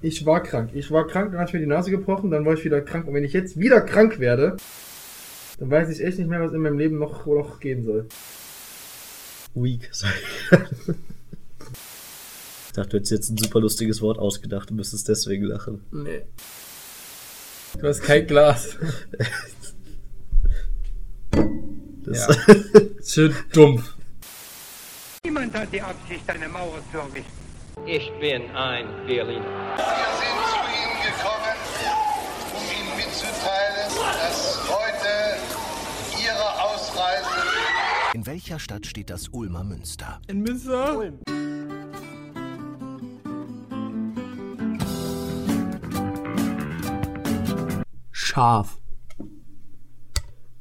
Ich war krank. Ich war krank, dann hat mir die Nase gebrochen, dann war ich wieder krank. Und wenn ich jetzt wieder krank werde, dann weiß ich echt nicht mehr, was in meinem Leben noch, noch gehen soll. Weak, sag ich. Ich dachte, du hättest jetzt ein super lustiges Wort ausgedacht und müsstest deswegen lachen. Nee. Du hast kein Glas. Das Ja. Schön dumpf. Niemand hat die Absicht, eine Mauer zu errichten. Ich bin ein Berliner. Wir sind zu Ihnen gekommen, um Ihnen mitzuteilen, dass heute Ihre Ausreise In welcher Stadt steht das Ulmer Münster? In Münster? Scharf.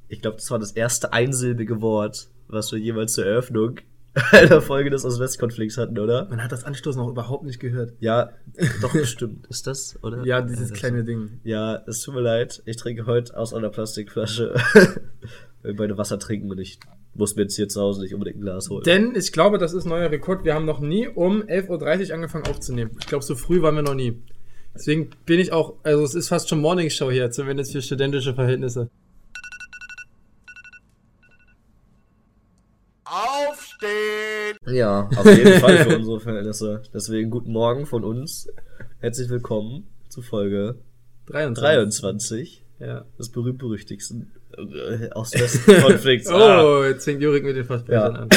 Ich glaube, das war das erste einsilbige Wort, was wir jemals zur Eröffnung einer Folge des Ost-West-Konflikts hatten, oder? Man hat das Anstoßen auch überhaupt nicht gehört. Ja, doch bestimmt. Ist das, oder? Ja, dieses das- kleine Ding. Ja, es tut mir leid. Ich trinke heute aus einer Plastikflasche. Weil beide Wasser trinken und ich muss mir jetzt hier zu Hause nicht unbedingt ein Glas holen. Denn ich glaube, das ist neuer Rekord. Wir haben noch nie um 11.30 Uhr angefangen aufzunehmen. Ich glaube, so früh waren wir noch nie. Deswegen bin ich auch, also es ist fast schon Morningshow hier, zumindest für studentische Verhältnisse. Ja, auf jeden Fall für unsere Verhältnisse. Deswegen guten Morgen von uns. Herzlich willkommen zu Folge 23. 23 Ja. des berühmt-berüchtigsten äh, Ost-West-Konflikts. Ah. Oh, jetzt fängt Jurik mit den Versprechern an.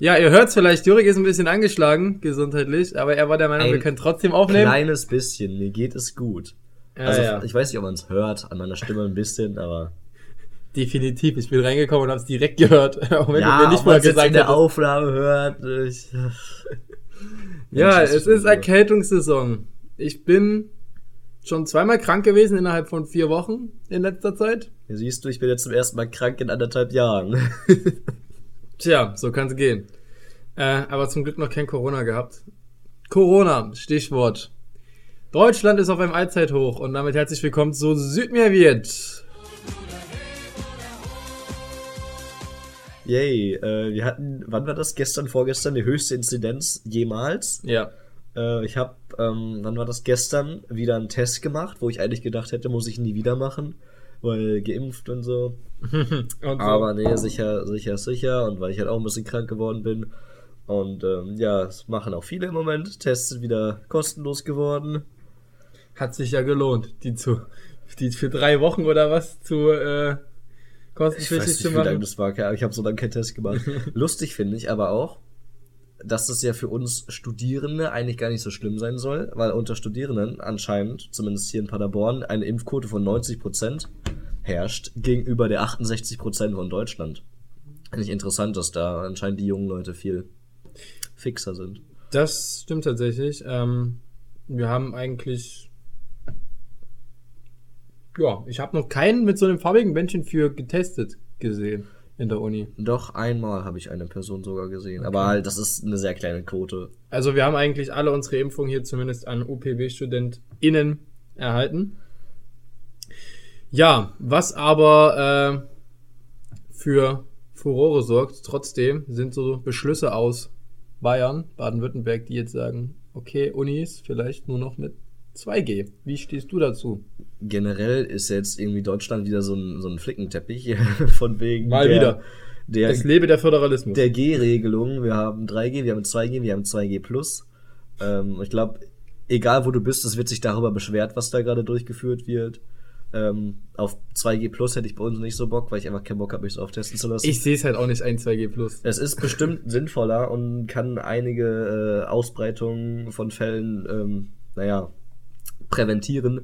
Ja, ihr hört's vielleicht, Jurik ist ein bisschen angeschlagen, gesundheitlich, aber er war der Meinung, Ein wir können trotzdem aufnehmen. Kleines bisschen, mir geht es gut. Ja, also ja. ich weiß nicht, ob man es hört, an meiner Stimme ein bisschen, aber Definitiv, ich bin reingekommen und hab's direkt gehört, auch wenn ja, du mir nicht mal gesagt in der hättest. Aufnahme hört. Ich, Ja, es ist so. Erkältungssaison. Ich bin schon zweimal krank gewesen innerhalb von vier Wochen in letzter Zeit. Hier siehst du, ich bin jetzt zum ersten Mal krank in anderthalb Jahren. Tja, so kann's gehen. Äh, aber zum Glück noch kein Corona gehabt. Corona, Stichwort. Deutschland ist auf einem Allzeithoch und damit herzlich willkommen zu Südmeerwirt. Yay, äh, wir hatten, wann war das? Gestern, vorgestern, die höchste Inzidenz jemals. Ja. Äh, ich habe, ähm, wann war das? Gestern wieder einen Test gemacht, wo ich eigentlich gedacht hätte, muss ich nie wieder machen, weil geimpft und so. Und so. Aber nee, sicher, sicher, sicher. Und weil ich halt auch ein bisschen krank geworden bin. Und ähm, ja, es machen auch viele im Moment. Tests sind wieder kostenlos geworden. Hat sich ja gelohnt, die zu, die für drei Wochen oder was zu äh, Ich kostenpflichtig weiß nicht, zu wie lange machen. das war. Ich habe so lange keinen Test gemacht. Lustig finde ich aber auch, dass das ja für uns Studierende eigentlich gar nicht so schlimm sein soll, weil unter Studierenden anscheinend, zumindest hier in Paderborn, eine Impfquote von 90% herrscht gegenüber der 68% von Deutschland. Finde ich interessant, dass da anscheinend die jungen Leute viel fixer sind. Das stimmt tatsächlich. Ähm, wir haben eigentlich. Ja, ich habe noch keinen mit so einem farbigen Bändchen für getestet gesehen in der Uni. Doch einmal habe ich eine Person sogar gesehen, aber halt, das ist eine sehr kleine Quote. Also wir haben eigentlich alle unsere Impfungen hier zumindest an UPB-StudentInnen erhalten. Ja, was aber äh, für Furore sorgt, trotzdem sind so Beschlüsse aus Bayern, Baden-Württemberg, die jetzt sagen, okay, Unis vielleicht nur noch mit 2G. Wie stehst du dazu? Generell ist jetzt irgendwie Deutschland wieder so ein, so ein Flickenteppich von wegen Mal der, wieder. der, Es lebe der Föderalismus. der G-Regelung. Wir haben 3G, wir haben 2G, wir haben 2G Plus. Ähm, ich glaube, egal wo du bist, es wird sich darüber beschwert, was da gerade durchgeführt wird. Ähm, auf 2G Plus hätte ich bei uns nicht so Bock, weil ich einfach keinen Bock habe, mich so auftesten zu lassen. ich sehe es halt auch nicht ein 2G plus. es ist bestimmt sinnvoller und kann einige äh, Ausbreitungen von Fällen, ähm, naja, präventieren.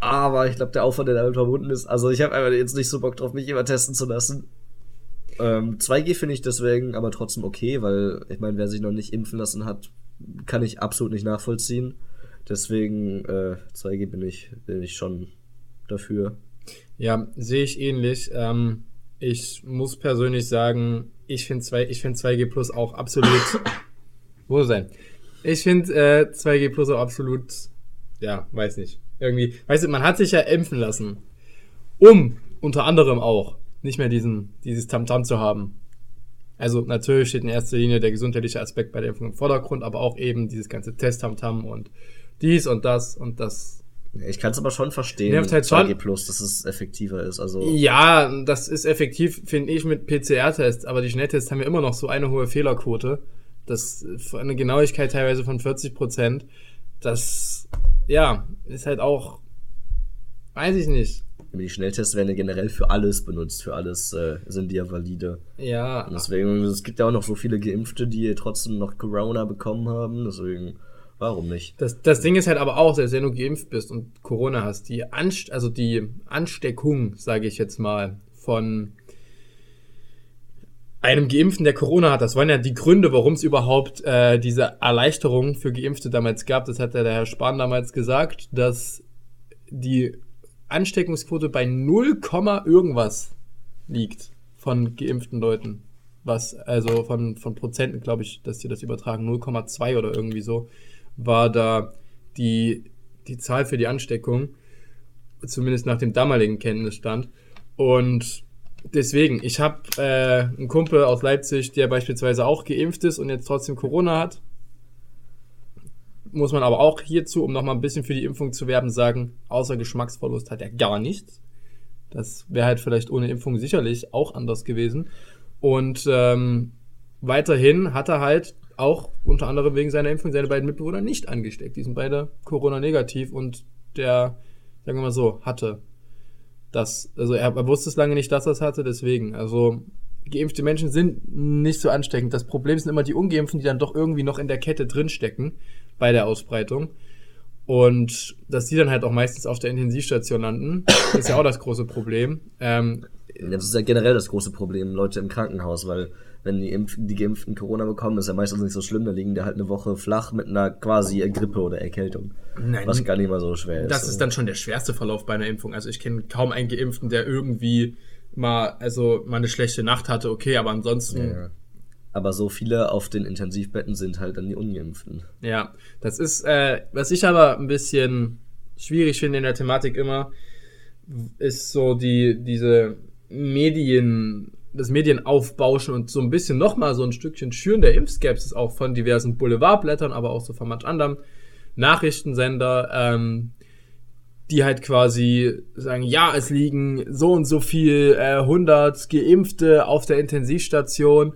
Aber ich glaube, der Aufwand, der damit verbunden ist, also ich habe einfach jetzt nicht so Bock drauf, mich immer testen zu lassen. Ähm, 2G finde ich deswegen aber trotzdem okay, weil ich meine, wer sich noch nicht impfen lassen hat, kann ich absolut nicht nachvollziehen. Deswegen äh, 2G bin ich, bin ich schon dafür. Ja, sehe ich ähnlich. Ähm, ich muss persönlich sagen, ich finde zwei, ich finde 2G Plus auch absolut. wo sein? Ich finde äh, 2G Plus auch absolut. Ja, weiß nicht. Irgendwie, weißt du, man hat sich ja impfen lassen, um unter anderem auch nicht mehr diesen, dieses Tamtam zu haben. Also natürlich steht in erster Linie der gesundheitliche Aspekt bei der Impfung im Vordergrund, aber auch eben dieses ganze Test-Tamtam und dies und das und das. Ich kann es aber schon verstehen, Nervt halt 2G schon. Plus, dass es effektiver ist. Also Ja, das ist effektiv, finde ich, mit PCR-Tests, aber die Schnelltests haben ja immer noch so eine hohe Fehlerquote. Das eine Genauigkeit teilweise von 40 Prozent. Das, ja, ist halt auch, weiß ich nicht. die Schnelltests werden ja generell für alles benutzt, für alles äh, sind die ja valide. Ja, Und deswegen, es gibt ja auch noch so viele Geimpfte, die trotzdem noch Corona bekommen haben. Deswegen, warum nicht? Das, das Ding ist halt aber auch, selbst wenn du geimpft bist und Corona hast, die, Anst also die Ansteckung, sage ich jetzt mal, von einem Geimpften, der Corona hat, das waren ja die Gründe, warum es überhaupt äh, diese Erleichterung für Geimpfte damals gab. Das hat ja der Herr Spahn damals gesagt, dass die Ansteckungsquote bei 0, irgendwas liegt von geimpften Leuten. Was, also von, von Prozenten, glaube ich, dass die das übertragen, 0,2 oder irgendwie so, war da die, die Zahl für die Ansteckung, zumindest nach dem damaligen Kenntnisstand. Und deswegen, ich habe äh, einen Kumpel aus Leipzig, der beispielsweise auch geimpft ist und jetzt trotzdem Corona hat. Muss man aber auch hierzu, um nochmal ein bisschen für die Impfung zu werben, sagen, außer Geschmacksverlust hat er gar nichts. Das wäre halt vielleicht ohne Impfung sicherlich auch anders gewesen. Und ähm, weiterhin hat er halt auch unter anderem wegen seiner Impfung seine beiden Mitbewohner nicht angesteckt. Die sind beide Corona-negativ und der, sagen wir mal so, hatte das. Also er, er wusste es lange nicht, dass er es hatte, deswegen. Also geimpfte Menschen sind nicht so ansteckend. Das Problem sind immer die Ungeimpften, die dann doch irgendwie noch in der Kette drinstecken bei der Ausbreitung. Und dass die dann halt auch meistens auf der Intensivstation landen, ist ja auch das große Problem. Ähm, Das ist ja generell das große Problem, Leute im Krankenhaus, weil wenn die, Impf die Geimpften Corona bekommen, ist ja meistens nicht so schlimm, da liegen die halt eine Woche flach mit einer quasi Grippe oder Erkältung. Nein, was gar nicht mal so schwer ist. Das ist dann schon der schwerste Verlauf bei einer Impfung. Also ich kenne kaum einen Geimpften, der irgendwie mal, also mal eine schlechte Nacht hatte, okay, aber ansonsten, Ja. Aber so viele auf den Intensivbetten sind halt dann die Ungeimpften. ja, das ist, äh, was ich aber ein bisschen schwierig finde in der Thematik immer, ist so die, diese Medien, das Medienaufbauschen und so ein bisschen nochmal so ein Stückchen Schüren der Impfskepsis auch von diversen Boulevardblättern, aber auch so von manch anderem Nachrichtensender, ähm, die halt quasi sagen, ja, es liegen so und so viel äh, 100 Geimpfte auf der Intensivstation.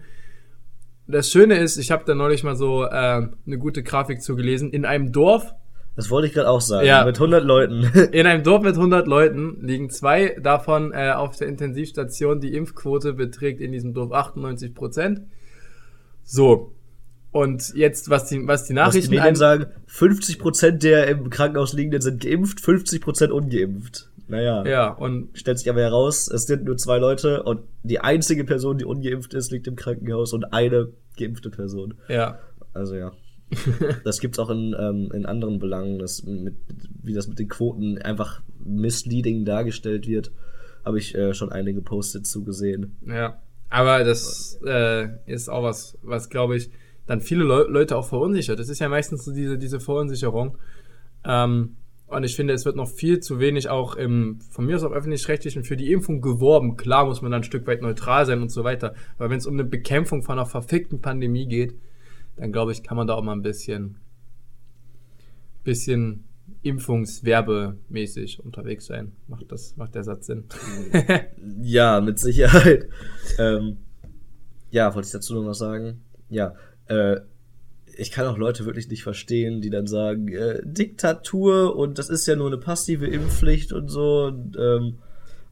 Das Schöne ist, ich habe da neulich mal so äh, eine gute Grafik zugelesen. In einem Dorf, Das wollte ich gerade auch sagen. Ja. Mit 100 Leuten. in einem Dorf mit 100 Leuten liegen zwei davon äh, auf der Intensivstation. Die Impfquote beträgt in diesem Dorf 98 Prozent. So. Und jetzt, was die, was die Was die Nachrichten Medien sagen, 50% der im Krankenhaus liegenden sind geimpft, 50% ungeimpft. Naja. Ja, und Stellt sich aber heraus, es sind nur zwei Leute und die einzige Person, die ungeimpft ist, liegt im Krankenhaus und eine geimpfte Person. ja. Also ja. das gibt's auch in, ähm, in anderen Belangen, dass mit, wie das mit den Quoten einfach misleading dargestellt wird. Habe ich äh, schon einige Post-its zugesehen. Ja, aber das äh, ist auch was, was glaube ich, dann viele Leu Leute auch verunsichert. Das ist ja meistens so diese, diese Verunsicherung. Ähm, und ich finde, es wird noch viel zu wenig auch im, von mir aus auch öffentlich-rechtlichen für die Impfung geworben. Klar muss man dann ein Stück weit neutral sein und so weiter. Aber wenn es um eine Bekämpfung von einer verfickten Pandemie geht, dann glaube ich, kann man da auch mal ein bisschen, bisschen impfungswerbemäßig unterwegs sein. Macht das, macht der Satz Sinn? Ja, mit Sicherheit. ähm, ja, wollte ich dazu noch was sagen? Ja, äh, ich kann auch Leute wirklich nicht verstehen, die dann sagen, äh, Diktatur und das ist ja nur eine passive Impfpflicht und so. Und, ähm,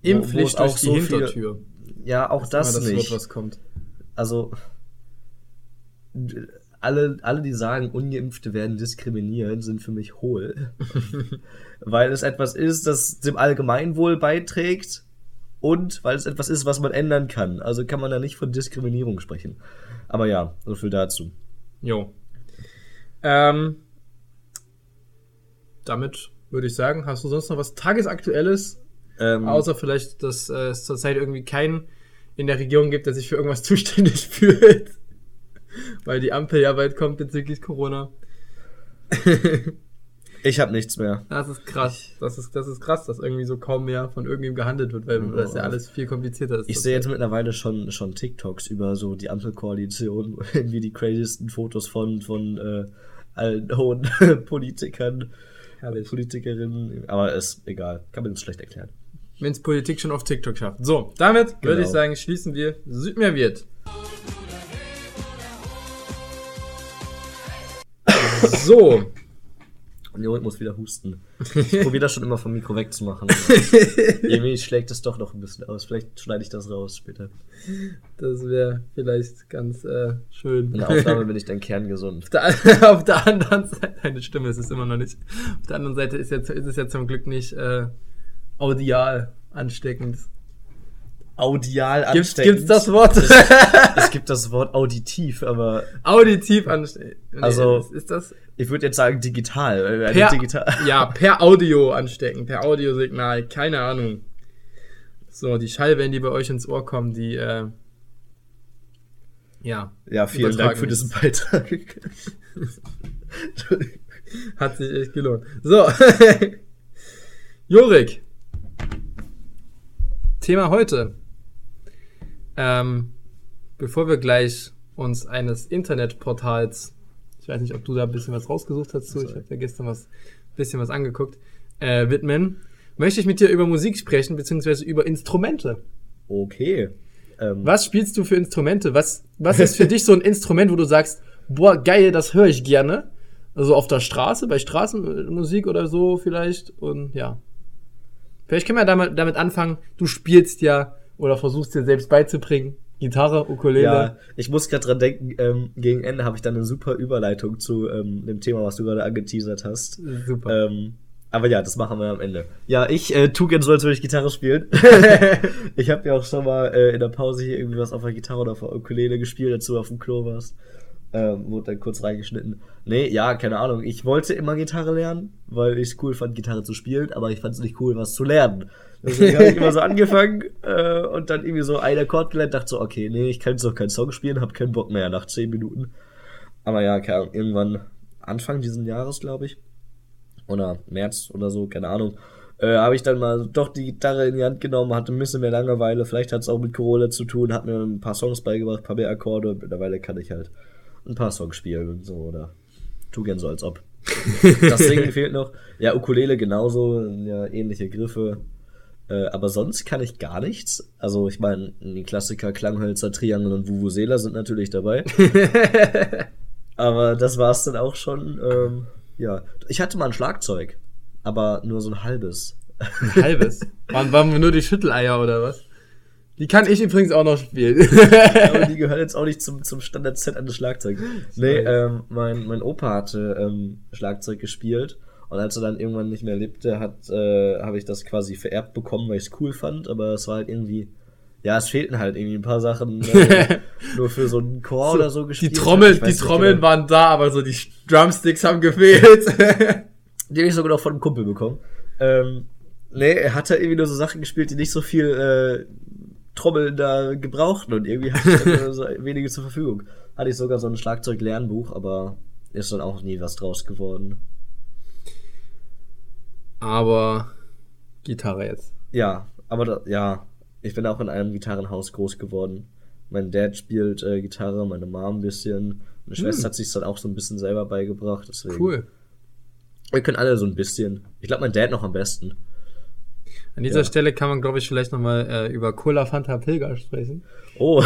Impfpflicht durch die viel- Hintertür. ja, auch das, Immer nicht. Wort, was kommt. also alle, alle, die sagen, Ungeimpfte werden diskriminiert, sind für mich hohl. weil es etwas ist, das dem Allgemeinwohl beiträgt und weil es etwas ist, was man ändern kann. Also kann man da nicht von Diskriminierung sprechen. Aber ja, so viel dazu. Jo. Ähm, damit würde ich sagen, hast du sonst noch was Tagesaktuelles? Ähm, Außer vielleicht, dass äh, es zurzeit irgendwie keinen in der Regierung gibt, der sich für irgendwas zuständig fühlt. Weil die Ampel ja bald kommt bezüglich Corona. ich habe nichts mehr. Das ist krass. Das ist, das ist krass, dass irgendwie so kaum mehr von irgendjemandem gehandelt wird, weil das ja alles viel komplizierter ist. Ich sehe jetzt mittlerweile schon, schon TikToks über so die Ampelkoalition, irgendwie die crazysten Fotos von, von äh, allen hohen Politikern Herrlich. Politikerin, aber ist egal, kann man uns schlecht erklären. Wenn es Politik schon auf TikTok schafft. So, damit würde Genau. ich sagen, schließen wir Südmeer wird. So, Und Jorik muss wieder husten. Ich probiere das schon immer vom Mikro wegzumachen. Irgendwie schlägt es doch noch ein bisschen aus. Vielleicht schneide ich das raus später. das wäre vielleicht ganz äh, schön. In der Aufnahme bin ich dann kerngesund. Auf der, auf der anderen Seite, deine Stimme ist es immer noch nicht. Auf der anderen Seite ist, jetzt, ist es ja zum Glück nicht äh, audial ansteckend. Audial ansteckend. gibt's das Wort? Es gibt das Wort auditiv, aber Auditiv ansteckend. Nee, Also- ist, das ich würde jetzt sagen digital. weil wir per, digital ja, per Audio anstecken, per Audiosignal, keine Ahnung. So, die Schallwellen, die bei euch ins Ohr kommen, die, äh, ja, ja, vielen Dank für diesen Beitrag. hat sich echt gelohnt. So, Jorik, Thema heute. Ähm, bevor wir gleich uns eines Internetportals, ich weiß nicht, ob du da ein bisschen was rausgesucht hast, zu, ich habe ja gestern was, bisschen was angeguckt, äh, widmen, möchte ich mit dir über Musik sprechen, beziehungsweise über Instrumente. okay. Ähm, Was spielst du für Instrumente? Was, was ist für dich so ein Instrument, wo du sagst, boah, geil, das höre ich gerne? Also auf der Straße, bei Straßenmusik oder so vielleicht. Und ja. Vielleicht können wir damit, damit anfangen, du spielst ja oder versuchst dir selbst beizubringen. Gitarre, Ukulele. Ja, ich muss gerade dran denken, ähm, gegen Ende habe ich dann eine super Überleitung zu ähm, dem Thema, was du gerade angeteasert hast. Super. Ähm, aber ja, das machen wir am Ende. Ja, ich äh, tu gern so, als würde ich Gitarre spielen. ich habe ja auch schon mal äh, in der Pause hier irgendwie was auf der Gitarre oder auf der Ukulele gespielt, dazu auf dem Klo warst. Ähm, wurde dann kurz reingeschnitten. Nee, ja, keine Ahnung. Ich wollte immer Gitarre lernen, weil ich es cool fand, Gitarre zu spielen, aber ich fand es nicht cool, was zu lernen. Deswegen habe ich immer so angefangen äh, und dann irgendwie so einen Akkord gelernt, dachte so, okay, nee, ich kann jetzt doch keinen Song spielen, hab keinen Bock mehr nach 10 Minuten. Aber ja, keine Ahnung, irgendwann Anfang diesen Jahres, glaube ich, oder März oder so, keine Ahnung, äh, habe ich dann mal doch die Gitarre in die Hand genommen, hatte ein bisschen mehr Langeweile, vielleicht hat es auch mit Corona zu tun, hat mir ein paar Songs beigebracht, ein paar mehr Akkorde mittlerweile kann ich halt ein paar Songs spielen und so, oder tu gern so, als ob. das Singen fehlt noch. Ja, Ukulele genauso, ja, ähnliche Griffe. Äh, aber sonst kann ich gar nichts. Also, ich meine, die Klassiker Klanghölzer, Triangel und Vuvuzela sind natürlich dabei. aber das war's dann auch schon. Ähm, ja, ich hatte mal ein Schlagzeug, aber nur so ein halbes. Ein halbes. Waren, waren wir nur die Schütteleier oder was? Die kann ich übrigens auch noch spielen. aber die gehören jetzt auch nicht zum, zum Standard-Set eines Schlagzeugs. Nee, ähm, mein, mein Opa hatte ähm, Schlagzeug gespielt und als er dann irgendwann nicht mehr lebte, hat äh, habe ich das quasi vererbt bekommen, weil ich es cool fand, aber es war halt irgendwie ja, es fehlten halt irgendwie ein paar Sachen äh, nur für so einen Chor oder so die gespielt. Trommel, Ich weiß die Trommeln genau. waren da, aber so die Drumsticks haben gefehlt. Die habe ich sogar noch von einem Kumpel bekommen. Ähm, nee, er hat halt irgendwie nur so Sachen gespielt, die nicht so viel äh, Trommeln da gebrauchten und irgendwie hatte ich so wenige zur Verfügung. Hatte ich sogar so ein Schlagzeug-Lernbuch, aber ist dann auch nie was draus geworden. Aber Gitarre jetzt. Ja, aber da, ja, ich bin auch in einem Gitarrenhaus groß geworden. Mein Dad spielt äh, Gitarre, meine Mom ein bisschen. Meine Schwester hat sich dann auch so ein bisschen selber beigebracht. Deswegen. Cool. Wir können alle so ein bisschen. Ich glaube, mein Dad noch am besten. An dieser Ja. Stelle kann man, glaube ich, vielleicht nochmal äh, über Cola Fanta Pilger sprechen. Oh.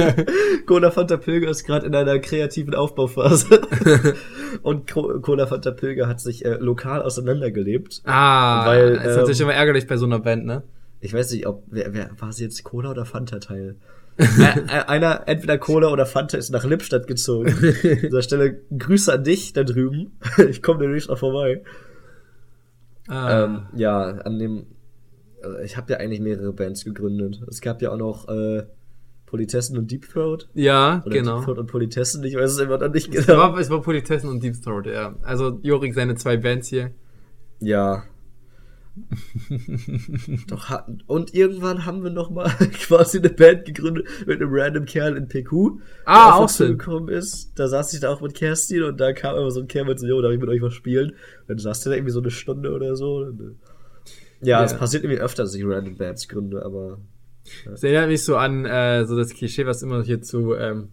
Cola Fanta Pilger ist gerade in einer kreativen Aufbauphase. Und Co- Cola Fanta Pilger hat sich äh, lokal auseinandergelebt. Ah, Weil, ist natürlich ähm, immer ärgerlich bei so einer Band, ne? Ich weiß nicht, ob wer, wer war es jetzt Cola oder Fanta Teil? Ä- ä- Einer, entweder Cola oder Fanta ist nach Lippstadt gezogen. An dieser Stelle Grüße an dich da drüben. Ich komme demnächst noch vorbei. Ah, Ähm, ja, an dem. Also Ich habe ja eigentlich mehrere Bands gegründet. Es gab ja auch noch äh, Politessen und Deep Throat. ja, Oder genau. Deep Throat und Politessen, ich weiß es immer noch nicht Es genau. war, es war Politessen und Deep Throat, ja. Also Jorik seine zwei Bands hier. Ja. Doch, und irgendwann haben wir noch mal quasi eine Band gegründet mit einem random Kerl in PQ. Ah, der auch uns schön. zugekommen ist. Da saß ich da auch mit Kerstin und da kam immer so ein Kerl mit so, jo, darf ich mit euch was spielen? Dann saß der da irgendwie so eine Stunde oder so. Und, ja, Ja. es passiert irgendwie öfter, dass ich random Bands gründe, aber Das erinnert mich so an äh, so das Klischee, was immer hier zu ähm,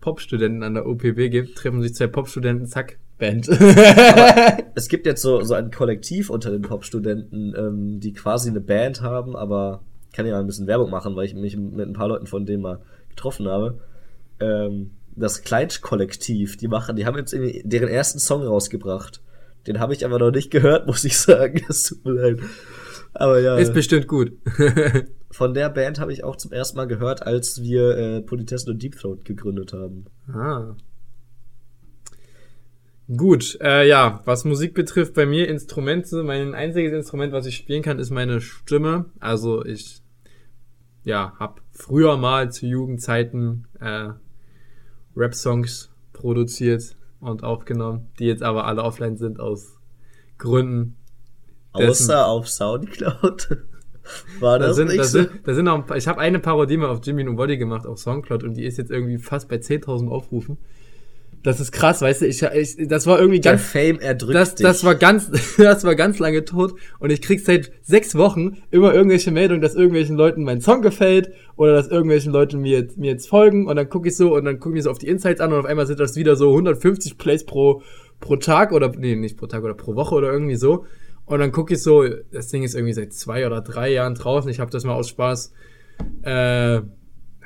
Popstudenten an der OPB gibt. Treffen sich zwei Popstudenten, zack, Band. Es gibt jetzt so, so ein Kollektiv unter den Popstudenten, ähm, die quasi eine Band haben, aber kann ja mal ein bisschen Werbung machen, weil ich mich mit ein paar Leuten von denen mal getroffen habe. Ähm, das Kleinsch-Kollektiv, die machen, die haben jetzt irgendwie deren ersten Song rausgebracht. Den habe ich aber noch nicht gehört, muss ich sagen. Das tut mir leid. Aber ja, Ist bestimmt gut. von der Band habe ich auch zum ersten Mal gehört, als wir äh, Politessen und Deep Throat gegründet haben. ah. Gut, äh, ja, was Musik betrifft, bei mir Instrumente, mein einziges Instrument, was ich spielen kann, ist meine Stimme. Also ich, ja, hab früher mal zu Jugendzeiten äh, Rap-Songs produziert und aufgenommen, die jetzt aber alle offline sind aus Gründen. Dessen- Außer auf Soundcloud. War Da das sind, nicht da so? sind, da sind auch ein paar, ich habe eine Parodie mal auf Jimmy und Body gemacht auf Soundcloud und die ist jetzt irgendwie fast bei 10.000 Aufrufen. Das ist krass, weißt du, ich, ich das war irgendwie Der ganz, Fame erdrückt das, dich. das war ganz, das war ganz lange tot und ich krieg seit sechs Wochen immer irgendwelche Meldungen, dass irgendwelchen Leuten mein Song gefällt oder dass irgendwelchen Leuten mir jetzt, mir jetzt folgen und dann gucke ich so und dann gucke ich so auf die Insights an und auf einmal sind das wieder so 150 Plays pro, pro Tag oder, nee, nicht pro Tag oder pro Woche oder irgendwie so. Und dann gucke ich so, das Ding ist irgendwie seit zwei oder drei Jahren draußen. Ich habe das mal aus Spaß, äh,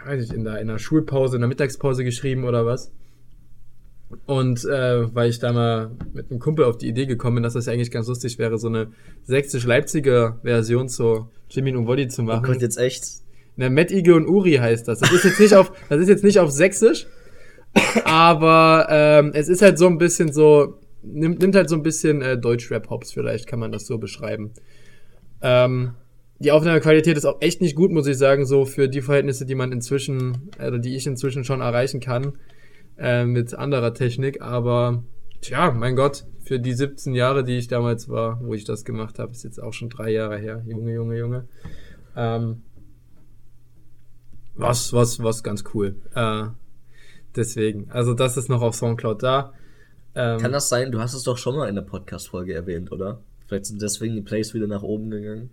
weiß ich, in der, in der Schulpause, in der Mittagspause geschrieben oder was. Und äh, weil ich da mal mit einem Kumpel auf die Idee gekommen bin, dass das ja eigentlich ganz lustig wäre, so eine sächsisch-leipziger Version zu Jimmy und Woddy zu Oh machen. Gott, jetzt echt. Ne, Matt Ige und Uri heißt das. Das ist jetzt nicht auf, das ist jetzt nicht auf Sächsisch, aber ähm, es ist halt so ein bisschen so, nimmt, nimmt halt so ein bisschen äh, Deutsch-Rap-Hops, vielleicht kann man das so beschreiben. Ähm, die Aufnahmequalität ist auch echt nicht gut, muss ich sagen, so für die Verhältnisse, die man inzwischen, oder die ich inzwischen schon erreichen kann, äh, mit anderer Technik, aber tja, mein Gott, für die 17 Jahre, die ich damals war, wo ich das gemacht habe, ist jetzt auch schon drei Jahre her. Junge, Junge, Junge. Ähm, was, was, was ganz cool. Äh, deswegen, also das ist noch auf Soundcloud da. Ähm, Kann das sein? Du hast es doch schon mal in der Podcast-Folge erwähnt, oder? Vielleicht sind deswegen die Plays wieder nach oben gegangen.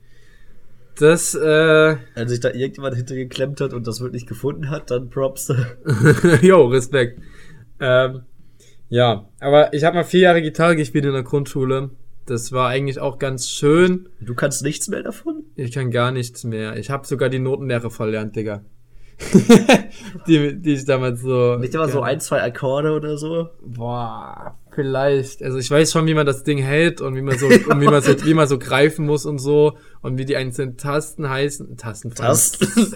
Das, äh, Wenn sich da irgendjemand hintergeklemmt hat und das wirklich gefunden hat, dann Props. jo, Respekt. Ähm, ja, aber ich habe mal vier Jahre Gitarre gespielt in der Grundschule. Das war eigentlich auch ganz schön. Du kannst nichts mehr davon? Ich kann gar nichts mehr. Ich habe sogar die Notenlehre verlernt, Digga. die, die ich damals so. Nicht immer so ein, zwei Akkorde oder so? Boah, vielleicht. Also ich weiß schon, wie man das Ding hält und wie man so, und wie man so, wie man so greifen muss und so und wie die einzelnen Tasten heißen. Tasten. Tasten.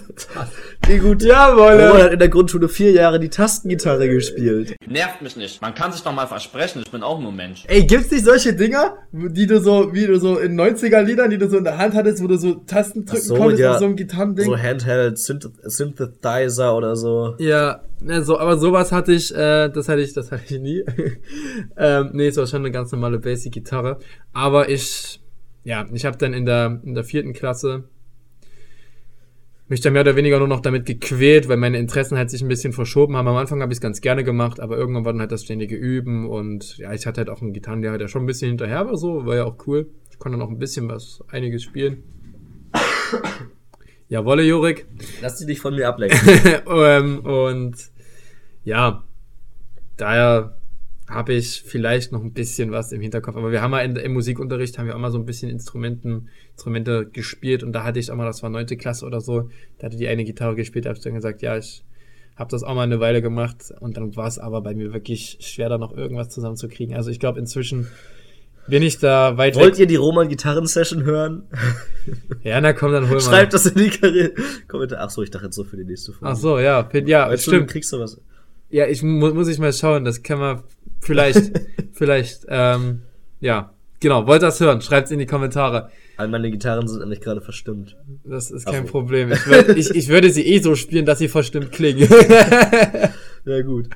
Wie gut. Jawohl. Roman hat in der Grundschule vier Jahre die Tastengitarre gespielt. Nervt mich nicht. Man kann sich doch mal versprechen, ich bin auch nur Mensch. Ey, gibt's nicht solche Dinger, die du so, wie du so in 90er Liedern, die du so in der Hand hattest, wo du so Tasten drücken so, konntest ja. auf so einem Gitarrending? So Handheld Synth Synthesizer oder so. Ja, ne, so, aber sowas hatte ich, äh, das hatte ich, das hatte ich nie. ähm, nee, es war schon eine ganz normale Basic-Gitarre. Aber ich, ja, ich habe dann in der, in der vierten Klasse mich dann mehr oder weniger nur noch damit gequält, weil meine Interessen halt sich ein bisschen verschoben haben. Am Anfang habe ich es ganz gerne gemacht, aber irgendwann war dann halt das ständige Üben und ja, ich hatte halt auch einen Gitarrenlehrer, der schon ein bisschen hinterher war, so, war ja auch cool. Ich konnte dann auch ein bisschen was, einiges spielen. Jawolle, Jurik. Lass dich nicht von mir ablenken. ähm, und ja, daher habe ich vielleicht noch ein bisschen was im Hinterkopf. Aber wir haben mal in, im Musikunterricht haben wir auch mal so ein bisschen Instrumenten, Instrumente gespielt und da hatte ich auch mal, das war neunte Klasse oder so, da hatte die eine Gitarre gespielt, da habe ich dann gesagt, ja, ich habe das auch mal eine Weile gemacht und dann war es aber bei mir wirklich schwer, da noch irgendwas zusammenzukriegen. Also ich glaube, inzwischen bin ich da weit Wollt weg. ihr die Roman Gitarren Session hören? Ja, na komm, dann hol mal. Schreibt das in die Karriere. Kommentar. Ach so, ich dachte jetzt so für die nächste Folge. Ach so, ja, ja, Weißt du, stimmt. kriegst du was. Ja, ich mu muss ich mal schauen, das kann man vielleicht, vielleicht, ähm, ja, genau, wollt das hören, schreibt's in die Kommentare. All meine Gitarren sind nämlich gerade verstimmt. Das ist Ach kein so. Problem. Ich, würd, ich, ich würde sie eh so spielen, dass sie verstimmt klingen. Ja, gut.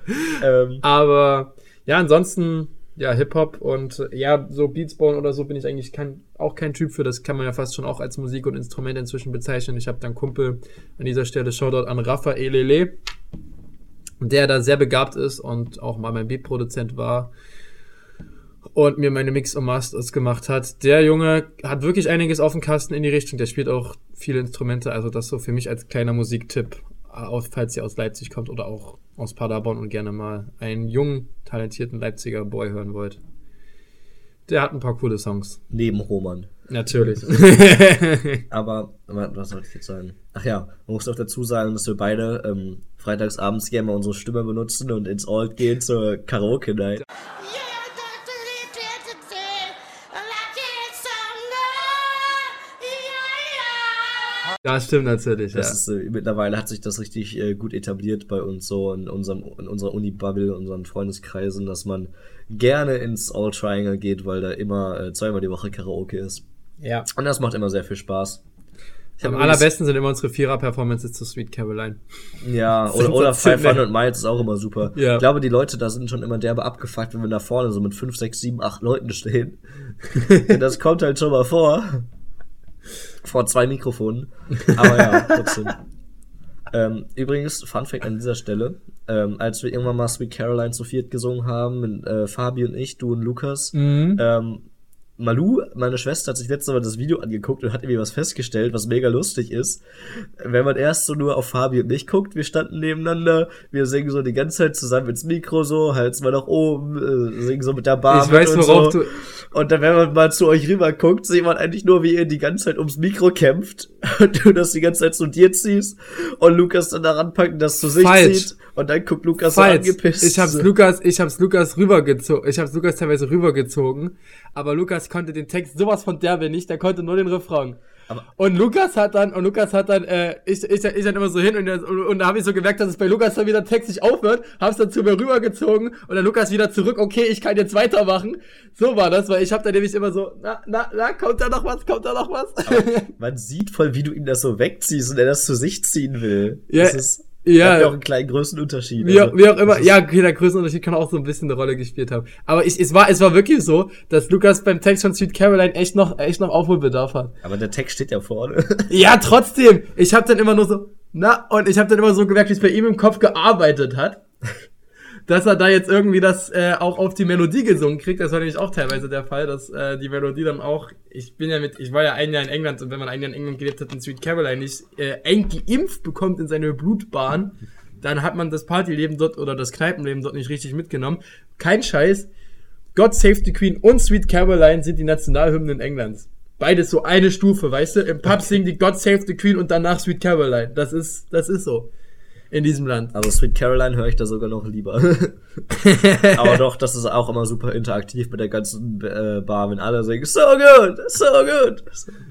Ähm, Aber ja, ansonsten, ja, Hip-Hop und ja, so Beats bauen oder so bin ich eigentlich kein, auch kein Typ für. Das kann man ja fast schon auch als Musik und Instrument inzwischen bezeichnen. Ich habe dann Kumpel an dieser Stelle Shoutout an Rafa Elele, der da sehr begabt ist und auch mal mein Beatproduzent war und mir meine Mix und Masters gemacht hat. Der Junge hat wirklich einiges auf dem Kasten in die Richtung. Der spielt auch viele Instrumente. Also das so für mich als kleiner Musiktipp, äh, falls ihr aus Leipzig kommt oder auch aus Paderborn und gerne mal einen jungen, talentierten Leipziger Boy hören wollt. Der hat ein paar coole Songs. Neben Roman. Natürlich. Aber, wa- was sollte ich jetzt sagen? Ach ja, man muss auch dazu sagen, dass wir beide ähm, freitagsabends gerne mal unsere Stimme benutzen und ins Alt gehen zur Karaoke-Night. das stimmt natürlich, Das ja. ist, äh, mittlerweile hat sich das richtig äh, gut etabliert bei uns so in unserem in unserer Uni-Bubble, in unseren Freundeskreisen, dass man gerne ins All Triangle geht, weil da immer äh, zweimal die Woche Karaoke ist. Ja. Und das macht immer sehr viel Spaß. Ich Am allerbesten sind immer unsere Vierer-Performances zu Sweet Caroline. Ja, oder, oder Sensationell. 500 Miles ist auch immer super. Ja. Ich glaube, die Leute da sind schon immer derbe abgefuckt, wenn wir da vorne so mit 5, 6, 7, 8 Leuten stehen. Das kommt halt schon mal vor. Vor zwei Mikrofonen. Aber ja, trotzdem. ähm, übrigens, Fun Fact an dieser Stelle. Ähm, als wir irgendwann mal Sweet Caroline zu viert gesungen haben, mit, äh, Fabi und ich, du und Lukas, ähm, Malu, meine Schwester, hat sich letztes Mal das Video angeguckt und hat irgendwie was festgestellt, was mega lustig ist. Wenn man erst so nur auf Fabi und mich guckt, wir standen nebeneinander, wir singen so die ganze Zeit zusammen ins Mikro so, Hals mal nach oben, äh, singen so mit der Bar. Ich weiß, und worauf so. du- Und dann, wenn man mal zu euch rüber guckt, sieht man eigentlich nur, wie ihr die ganze Zeit ums Mikro kämpft und du das die ganze Zeit zu dir ziehst und Lukas dann daran packt und das zu sich Falsch. zieht und dann guckt Lukas Falsch. so angepisst. Ich hab's Lukas, ich hab's Lukas rübergezogen. Ich hab's Lukas teilweise rübergezogen. Aber Lukas konnte den Text sowas von derbe nicht, der konnte nur den Refrain. und Lukas hat dann, und Lukas hat dann, äh, ich, ich, ich dann immer so hin und, und, und da habe ich so gemerkt, dass es bei Lukas dann wieder textlich aufhört, hab's dann zu mir rübergezogen und dann Lukas wieder zurück, okay, ich kann jetzt weitermachen. So war das, weil ich hab dann nämlich immer so, na, na, na, kommt da noch was, kommt da noch was? Man sieht voll, wie du ihm das so wegziehst und er das zu sich ziehen will. Ja, das ist, ja. ja auch einen kleinen Größenunterschied. Wie auch, Also, wie auch immer, ja, okay, der Größenunterschied kann auch so ein bisschen eine Rolle gespielt haben. Aber ich, es war, es war wirklich so, dass Lukas beim Text von Sweet Caroline echt noch, echt noch Aufholbedarf hat. Aber der Text steht ja vorne. Ja, trotzdem. Ich habe dann immer nur so, na, und ich habe dann immer so gemerkt, wie es bei ihm im Kopf gearbeitet hat. Dass er da jetzt irgendwie das äh, auch auf die Melodie gesungen kriegt. Das war nämlich auch teilweise der Fall, dass äh, die Melodie dann auch. Ich bin ja mit, ich war ja ein Jahr in England und wenn man ein Jahr in England gelebt hat und Sweet Caroline nicht äh, eng geimpft bekommt in seine Blutbahn, dann hat man das Partyleben dort oder das Kneipenleben dort nicht richtig mitgenommen. Kein Scheiß. God Save the Queen und Sweet Caroline sind die Nationalhymnen Englands. Beides so eine Stufe, weißt du? Im Pub singen die God Save the Queen und danach Sweet Caroline. Das ist, das ist so. In diesem Land. Also Sweet Caroline höre ich da sogar noch lieber. Aber doch, das ist auch immer super interaktiv mit der ganzen äh, Bar, wenn alle singen, so good, so good.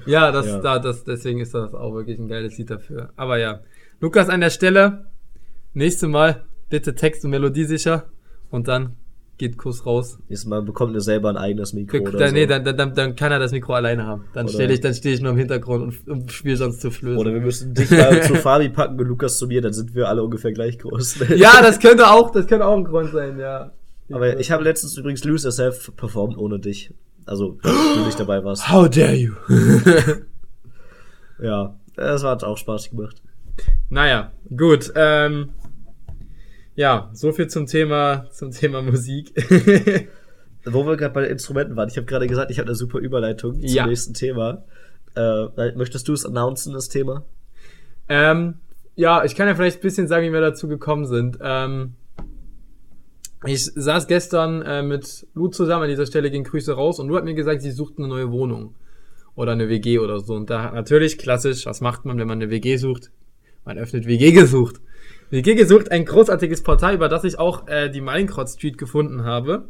Ja, das, Ja. Da, das, deswegen ist das auch wirklich ein geiles Lied dafür. Aber ja. Lukas an der Stelle. Nächste Mal bitte Text und Melodie sicher. Und dann geht Kuss raus. Nächstes Mal bekommt ihr selber ein eigenes Mikro Wir, oder dann, so. Nee, dann, dann, dann kann er das Mikro alleine haben. Dann stelle ich, dann stehe ich nur im Hintergrund und, und spiele sonst zu Flöte. Oder wir müssen dich mal zu Fabi packen und Lukas zu mir, dann sind wir alle ungefähr gleich groß. ja, das könnte auch, das könnte auch ein Grund sein, ja. Aber ich habe letztens übrigens Lose Yourself performt ohne dich. Also, du nicht dabei warst. How dare you? Ja, das hat auch Spaß gemacht. Naja, gut. Ähm, ja, so viel zum Thema, zum Thema Musik. Wo wir gerade bei den Instrumenten waren, ich habe gerade gesagt, ich habe eine super Überleitung Ja. zum nächsten Thema. Äh, möchtest du es announcen, das Thema? ähm, ja, ich kann ja vielleicht ein bisschen sagen, wie wir dazu gekommen sind. Ähm, ich saß gestern äh, mit Lu zusammen, an dieser Stelle ging Grüße raus und Lu hat mir gesagt, sie sucht eine neue Wohnung. Oder eine WG oder so. Und da natürlich, klassisch, was macht man, wenn man eine WG sucht? Man öffnet WG gesucht. WG gesucht, ein großartiges Portal, über das ich auch äh, die Malincrot Street gefunden habe.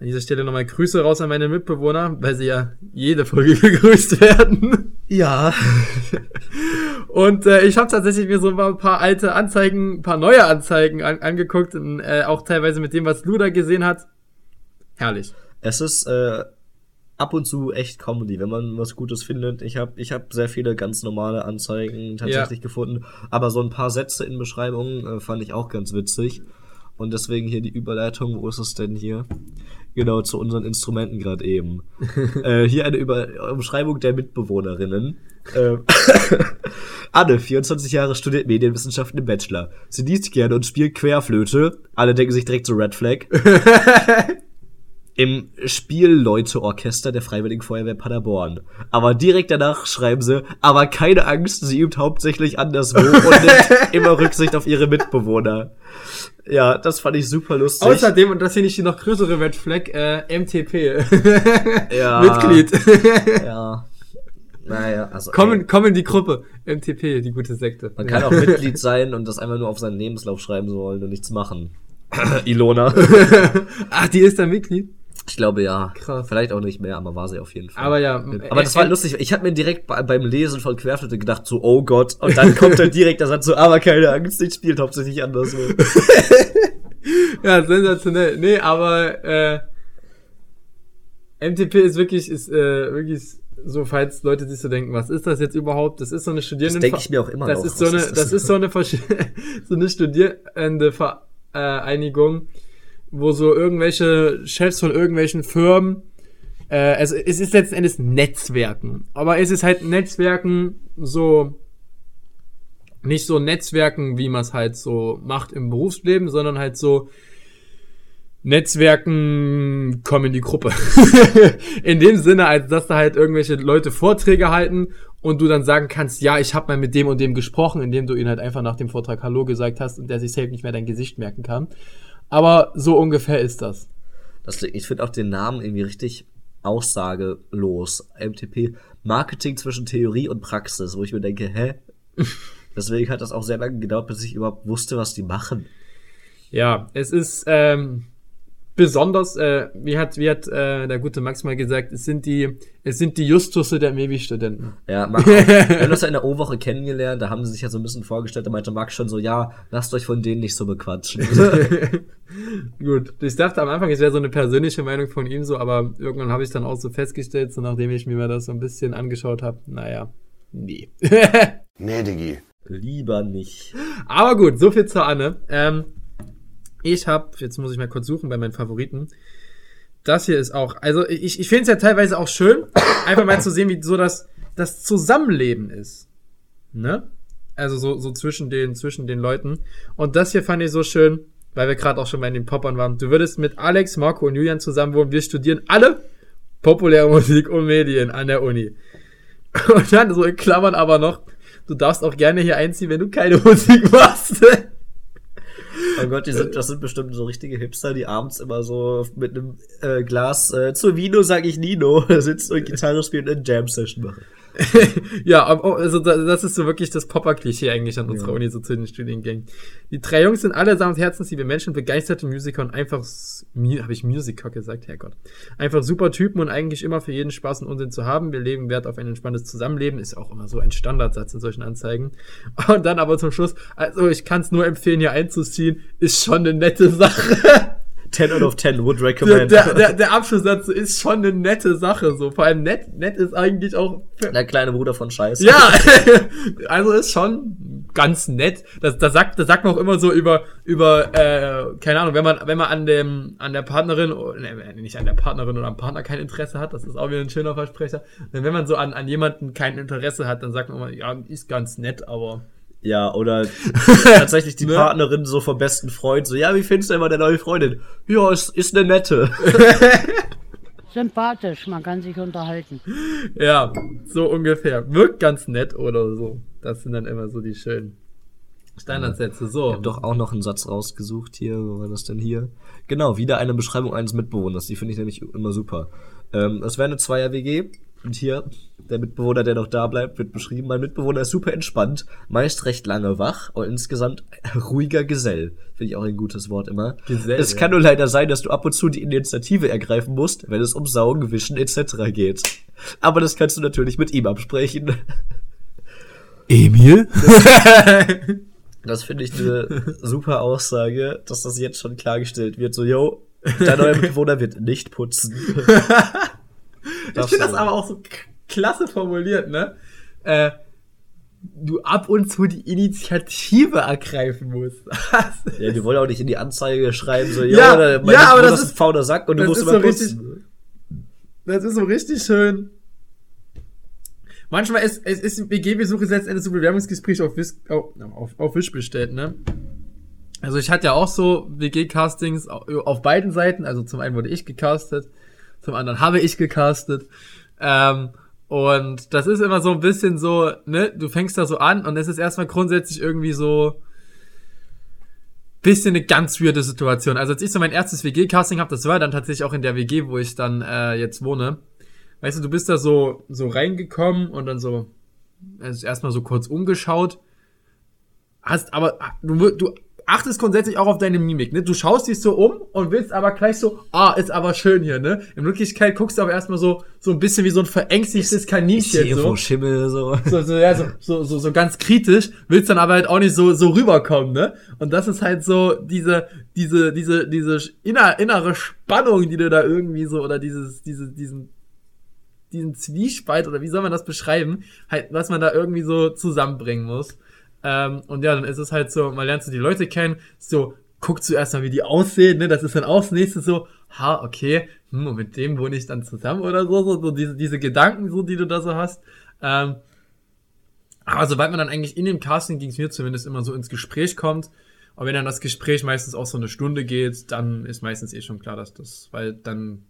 An dieser Stelle nochmal Grüße raus an meine Mitbewohner, weil sie ja jede Folge gegrüßt werden. Ja. Und äh, ich habe tatsächlich mir so ein paar alte Anzeigen, ein paar neue Anzeigen an, angeguckt und äh, auch teilweise mit dem, was Luda gesehen hat. Herrlich. Es ist äh, ab und zu echt Comedy, wenn man was Gutes findet. Ich habe ich hab sehr viele ganz normale Anzeigen tatsächlich gefunden, aber so ein paar Sätze in Beschreibungen äh, fand ich auch ganz witzig. Und deswegen hier die Überleitung, wo ist es denn hier? Genau, zu unseren Instrumenten gerade eben. äh, hier eine Über Umschreibung der Mitbewohnerinnen. Ähm, Anne, 24 Jahre, studiert Medienwissenschaften im Bachelor. Sie liest gerne und spielt Querflöte. Alle denken sich direkt so Red Flag. im Spielleuteorchester der Freiwilligen Feuerwehr Paderborn. Aber direkt danach schreiben sie, aber keine Angst, sie übt hauptsächlich anderswo und nimmt immer Rücksicht auf ihre Mitbewohner. Ja, das fand ich super lustig. Außerdem, und das finde ich die noch größere Red Flag, äh, MTP. Ja. Mitglied. ja. Naja, also. kommen, ey, kommen die Gruppe. MTP, die gute Sekte. man kann auch Mitglied sein und das einfach nur auf seinen Lebenslauf schreiben sollen und nichts machen. Ilona. Ach, die ist da Mitglied? Ich glaube ja. Krass. Vielleicht auch nicht mehr, aber war sie auf jeden Fall. Aber ja. Aber das äh, war äh, lustig. Ich habe mir direkt bei, beim Lesen von Querflöte gedacht, so, oh Gott. Und dann kommt dann direkt der Satz so, aber keine Angst, ich spielt hauptsächlich anderswo. Ja, sensationell. Nee, aber äh, MTP ist wirklich, ist äh, wirklich so, falls Leute sich so denken, was ist das jetzt überhaupt? Das ist so eine Studierende. Das denke ich mir auch immer das noch. Ist so eine, ist das? das? ist so eine, so eine studierende Vereinigung, wo so irgendwelche Chefs von irgendwelchen Firmen, äh, also es ist letzten Endes Netzwerken, aber es ist halt Netzwerken so nicht so Netzwerken, wie man es halt so macht im Berufsleben, sondern halt so Netzwerken kommen in die Gruppe. in dem Sinne, als dass da halt irgendwelche Leute Vorträge halten und du dann sagen kannst, ja, ich habe mal mit dem und dem gesprochen, indem du ihn halt einfach nach dem Vortrag Hallo gesagt hast und der sich safe nicht mehr dein Gesicht merken kann. Aber so ungefähr ist das. das ich finde auch den Namen irgendwie richtig aussagelos. MTP, Marketing zwischen Theorie und Praxis, wo ich mir denke, hä? Deswegen hat das auch sehr lange gedauert, bis ich überhaupt wusste, was die machen. Ja, es ist ähm, besonders, äh, wie hat, wie hat äh, der gute Max mal gesagt, es sind die, es sind die Justusse der Mewi-Studenten. Ja, Marc, wir haben das ja in der O-Woche kennengelernt, da haben sie sich ja so ein bisschen vorgestellt, da meinte Max schon so, ja, lasst euch von denen nicht so bequatschen. Gut, ich dachte am Anfang, es wäre so eine persönliche Meinung von ihm so, aber irgendwann habe ich dann auch so festgestellt, so nachdem ich mir das so ein bisschen angeschaut habe, naja, nee. Nee, Diggi. Lieber nicht. aber gut, so viel zur Anne. Ähm, ich habe, jetzt muss ich mal kurz suchen bei meinen Favoriten. Das hier ist auch, also ich, ich finde es ja teilweise auch schön, einfach mal zu sehen, wie so das, das Zusammenleben ist. Ne? Also so, so zwischen den, zwischen den Leuten. Und das hier fand ich so schön, weil wir gerade auch schon bei den Poppern waren. Du würdest mit Alex, Marco und Julian zusammen wohnen. Wir studieren alle populäre Musik und Medien an der Uni. Und dann so in Klammern aber noch, du darfst auch gerne hier einziehen, wenn du keine Musik machst. Oh Gott, die sind, das sind bestimmt so richtige Hipster, die abends immer so mit einem äh, Glas äh, zu Vino, sag ich Nino, sitzen und Gitarre spielen und eine Jam-Session machen. ja, aber- also da- das ist so wirklich das Popper-Klischee eigentlich an unserer Ja. Uni, so zu den Studiengängen. Die drei Jungs sind allesamt herzensliebe Menschen, begeisterte Musiker und einfach, habe ich Musiker gesagt, Herrgott. Einfach super Typen und eigentlich immer für jeden Spaß und Unsinn zu haben. Wir legen Wert auf ein entspanntes Zusammenleben, ist auch immer so ein Standardsatz in solchen Anzeigen. Und dann aber zum Schluss, also ich kann es nur empfehlen, hier einzuziehen, ist schon eine nette Sache. 10 out of 10 would recommend. der, der, der Abschlusssatz ist schon eine nette Sache, so. Vor allem nett, nett ist eigentlich auch der kleine Bruder von Scheiße. ja, also ist schon ganz nett. Das, das sagt, das sagt man auch immer so über, über, äh, keine Ahnung, wenn man, wenn man an dem, an der Partnerin, ne, nicht an der Partnerin oder am Partner kein Interesse hat, das ist auch wieder ein schöner Versprecher. Wenn man so an, an jemanden kein Interesse hat, dann sagt man immer, ja, ist ganz nett, aber. Ja, oder tatsächlich die Ne? Partnerin so vom besten Freund, so, ja, wie findest du immer deine neue Freundin? Ja, ist, ist eine nette. Sympathisch, man kann sich unterhalten. Ja, so ungefähr. Wirkt ganz nett oder so. Das sind dann immer so die schönen Standardsätze. So. Ich hab doch auch noch einen Satz rausgesucht hier. Wo war das denn hier? Genau, wieder eine Beschreibung eines Mitbewohners. Die finde ich nämlich immer super. Ähm, es wäre eine Zweier-WG. Und hier, der Mitbewohner, der noch da bleibt, wird beschrieben. Mein Mitbewohner ist super entspannt, meist recht lange wach und insgesamt ruhiger Gesell. Finde ich auch ein gutes Wort immer. Gesell, es ja. kann nur leider sein, dass du ab und zu die Initiative ergreifen musst, wenn es um Saugen, Wischen etc. geht. Aber das kannst du natürlich mit ihm absprechen. Emil? Das finde ich eine super Aussage, dass das jetzt schon klargestellt wird. So, yo, dein neuer Mitbewohner wird nicht putzen. Ich finde das aber auch so klasse formuliert, ne? Äh, du ab und zu die Initiative ergreifen musst. Ja, die wollen auch nicht in die Anzeige schreiben, so, Ja, der- mein ja, aber das ist ein fauler Sack und du musst immer so putzen. das ist so richtig schön. Manchmal ist, es ist WG-Besuche letzten Endes so Bewerbungsgespräch auf, auf, auf, auf Wisch bestellt, ne? Also ich hatte ja auch so WG-Castings auf beiden Seiten. Also zum einen wurde ich gecastet, zum anderen habe ich gecastet. Ähm, und das ist immer so ein bisschen so, ne, du fängst da so an und es ist erstmal grundsätzlich irgendwie so bisschen eine ganz weirde Situation. Also als ich so mein erstes WG-Casting habe, das war dann tatsächlich auch in der WG, wo ich dann äh, jetzt wohne. Weißt du, du bist da so, so reingekommen und dann so, also erstmal so kurz umgeschaut. Hast aber, du, du achtest grundsätzlich auch auf deine Mimik, ne? Du schaust dich so um und willst aber gleich so, ah, ist aber schön hier, ne? In Wirklichkeit guckst du aber erstmal so, so ein bisschen wie so ein verängstigtes Kaninchen. Hier So. Schimmel, so. So, so, ja, so, so, so, so ganz kritisch, willst dann aber halt auch nicht so, so rüberkommen, ne? Und das ist halt so diese, diese, diese, diese inner, innere Spannung, die du da irgendwie so, oder dieses, diese, diesen, diesen Zwiespalt, oder wie soll man das beschreiben, halt, was man da irgendwie so zusammenbringen muss. Ähm, und ja, dann ist es halt so, man lernt so die Leute kennen, so, guckt zuerst mal, wie die aussehen, ne? Das ist dann auch das nächste so, ha, okay, hm, und mit dem wohne ich dann zusammen oder so, so, so diese, diese Gedanken, so, die du da so hast. Ähm, aber sobald man dann eigentlich in dem Casting, ging es mir zumindest immer so ins Gespräch kommt, und wenn dann das Gespräch meistens auch so eine Stunde geht, dann ist meistens eh schon klar, dass das, weil dann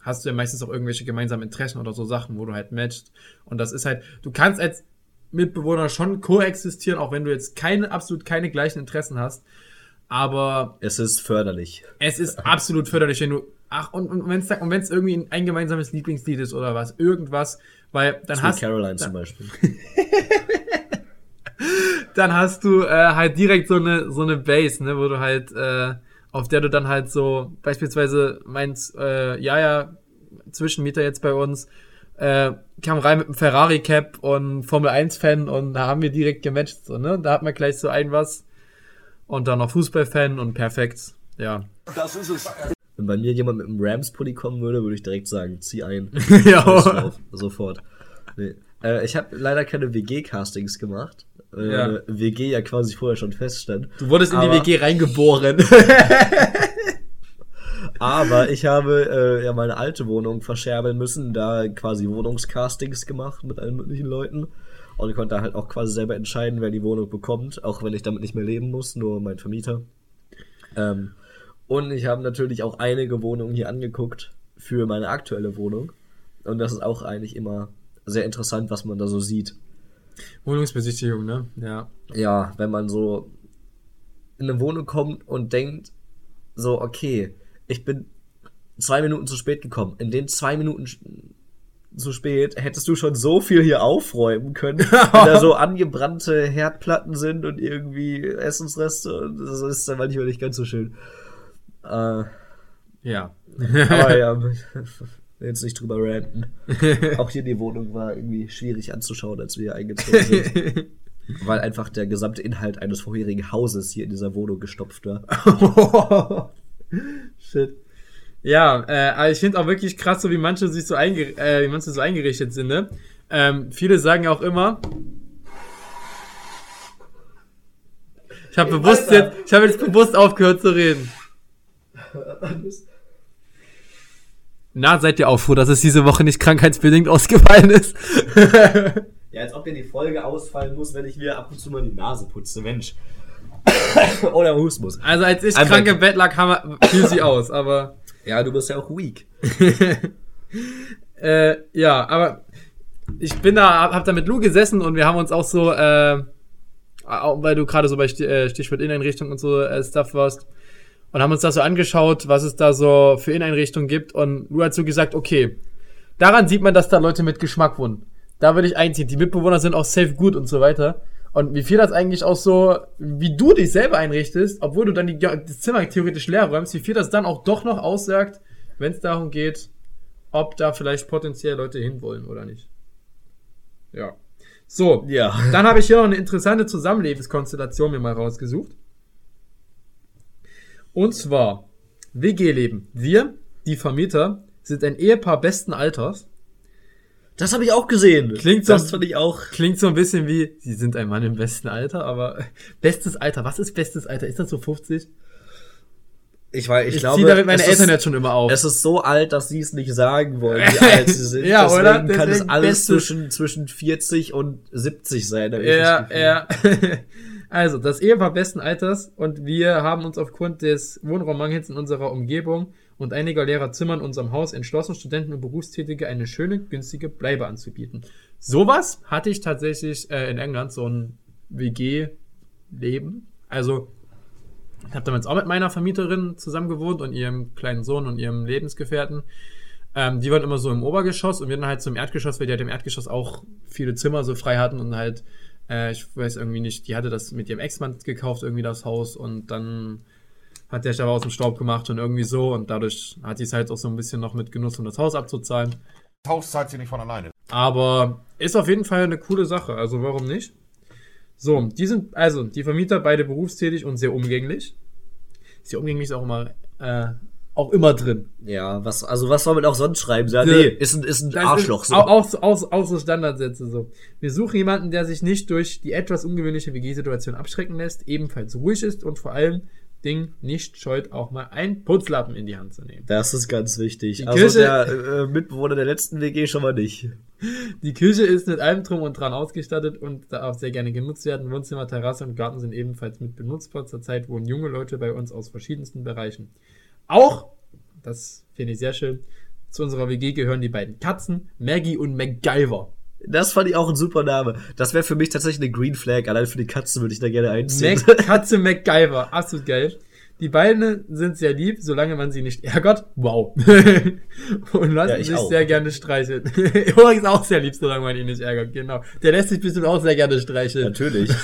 hast du ja meistens auch irgendwelche gemeinsamen Interessen oder so Sachen, wo du halt matchst. Und das ist halt, du kannst als Mitbewohner schon koexistieren, auch wenn du jetzt keine, absolut keine gleichen Interessen hast. Aber Es ist förderlich. es ist absolut förderlich, wenn du, ach, und, und wenn es und wenn's irgendwie ein gemeinsames Lieblingslied ist oder was, irgendwas, weil dann Sweet hast, Caroline zum Beispiel. dann hast du äh, halt direkt so eine, so eine Base, ne, wo du halt, äh, auf der du dann halt so, beispielsweise meinst, äh, ja, ja, Zwischenmieter jetzt bei uns, äh, kam rein mit einem Ferrari-Cap und Formel-1-Fan und da haben wir direkt gematcht, so, ne? Da hat man gleich so ein was und dann noch Fußball-Fan und perfekt, ja. Wenn bei mir jemand mit einem Rams-Pulli kommen würde, würde ich direkt sagen, zieh ein. ja. Sofort. Nee. Äh, ich habe leider keine WG-Castings gemacht. Äh, Ja. WG ja quasi vorher schon feststand. Du wurdest in die WG reingeboren. Aber ich habe äh, ja meine alte Wohnung verscherbeln müssen, da quasi Wohnungscastings gemacht mit allen möglichen Leuten. Und ich konnte da halt auch quasi selber entscheiden, wer die Wohnung bekommt, auch wenn ich damit nicht mehr leben muss, nur mein Vermieter. Ähm, und ich habe natürlich auch einige Wohnungen hier angeguckt für meine aktuelle Wohnung. Und das ist auch eigentlich immer sehr interessant, was man da so sieht. Wohnungsbesichtigung, ne? Ja. Ja, wenn man so in eine Wohnung kommt und denkt, so, okay, ich bin zwei Minuten zu spät gekommen. In den zwei Minuten zu spät hättest du schon so viel hier aufräumen können, wenn da so angebrannte Herdplatten sind und irgendwie Essensreste. Und das ist dann manchmal nicht ganz so schön. Äh, Ja. aber ja, jetzt nicht drüber ranten. Auch hier die Wohnung war irgendwie schwierig anzuschauen, als wir hier eingezogen sind. Weil einfach der gesamte Inhalt eines vorherigen Hauses hier in dieser Wohnung gestopft war. Shit. Ja, äh, aber ich finde auch wirklich krass, so wie manche sich so, einge äh, wie manche so eingerichtet sind, ne? Ähm, viele sagen auch immer. Ich habe bewusst jetzt, ich habe jetzt bewusst aufgehört zu reden. Na, seid ihr auch froh, dass es diese Woche nicht krankheitsbedingt ausgefallen ist? Ja, als ob dir die Folge ausfallen muss, wenn ich mir ab und zu mal die Nase putze, Mensch. Oder husten muss. Also als ich Einfach- krank im Bett lag, haben wir, fiel sie aus, aber Ja, du bist ja auch weak. Äh, ja, aber ich bin da, hab, da mit Lou gesessen und wir haben uns auch so, äh, auch weil du gerade so bei äh, Stichwort Inneneinrichtung und so äh, Stuff warst, und haben uns das so angeschaut, was es da so für Inneneinrichtungen gibt. Und Lou hat so gesagt, okay, daran sieht man, dass da Leute mit Geschmack wohnen. Da würde ich einziehen. Die Mitbewohner sind auch safe gut und so weiter. Und wie viel das eigentlich auch so, wie du dich selber einrichtest, obwohl du dann die, das Zimmer theoretisch leer räumst, wie viel das dann auch doch noch aussagt, wenn es darum geht, ob da vielleicht potenziell Leute hinwollen oder nicht. Ja. So, Ja. dann habe ich hier noch eine interessante Zusammenlebenskonstellation mir mal rausgesucht. Und zwar WG-Leben. Wir, die Vermieter, sind ein Ehepaar besten Alters. Das habe ich auch gesehen. Klingt so- Das fand ich auch. Klingt so ein bisschen wie, sie sind ein Mann im besten Alter, aber bestes Alter, was ist bestes Alter? Ist das so 50? Ich, weiß, ich, Ich, glaube, ziehe damit meine Eltern ist, jetzt schon immer auf. Es ist so alt, dass sie es nicht sagen wollen, wie alt sie sind. Ja, Deswegen oder? kann es Deswegen alles bestes- zwischen, zwischen 40 und 70 sein. Ja, ja. Also, das Ehepaar besten Alters und wir haben uns aufgrund des Wohnraummangels in unserer Umgebung und einiger leerer Zimmer in unserem Haus entschlossen, Studenten und Berufstätige eine schöne, günstige Bleibe anzubieten. Sowas hatte ich tatsächlich äh, in England, so ein WG-Leben. Also, ich habe damals auch mit meiner Vermieterin zusammen gewohnt und ihrem kleinen Sohn und ihrem Lebensgefährten. Ähm, die waren immer so im Obergeschoss und wir dann halt zum Erdgeschoss, weil die halt im Erdgeschoss auch viele Zimmer so frei hatten und halt, äh, ich weiß irgendwie nicht, die hatte das mit ihrem Ex-Mann gekauft, irgendwie das Haus und dann hat der sich aber aus dem Staub gemacht und irgendwie so und dadurch hat die es halt auch so ein bisschen noch mit genutzt, um das Haus abzuzahlen. Das Haus zahlt sie nicht von alleine. Aber ist auf jeden Fall eine coole Sache, also warum nicht? So, die sind, also, die Vermieter beide berufstätig und sehr umgänglich. Sehr umgänglich ist auch immer, äh, auch immer drin. Ja, was, also was soll man auch sonst schreiben? Ja, nee, ist ein, ist ein Das Arschloch. Ist So. auch, auch, so- auch, auch so Standardsätze so. Wir suchen jemanden, der sich nicht durch die etwas ungewöhnliche WG-Situation abschrecken lässt, ebenfalls ruhig ist und vor allem Ding nicht scheut, auch mal einen Putzlappen in die Hand zu nehmen. Das ist ganz wichtig. Die also Kirche- der äh, Mitbewohner der letzten WG schon mal nicht. Die Küche ist mit allem drum und dran ausgestattet und darf sehr gerne genutzt werden. Wohnzimmer, Terrasse und Garten sind ebenfalls mit benutzbar. Zurzeit wohnen junge Leute bei uns aus verschiedensten Bereichen. Auch, das finde ich sehr schön, zu unserer WG gehören die beiden Katzen, Maggie und MacGyver. Das fand ich auch ein super Name. Das wäre für mich tatsächlich eine Green Flag. Allein für die Katze würde ich da gerne einziehen. Mac, Katze MacGyver, absolut geil. Die beiden sind sehr lieb, solange man sie nicht ärgert. Wow. und lassen Ja, ich sich auch. sehr gerne streicheln. Übrigens auch sehr lieb, solange man ihn nicht ärgert. Genau. Der lässt sich bestimmt auch sehr gerne streicheln. Natürlich.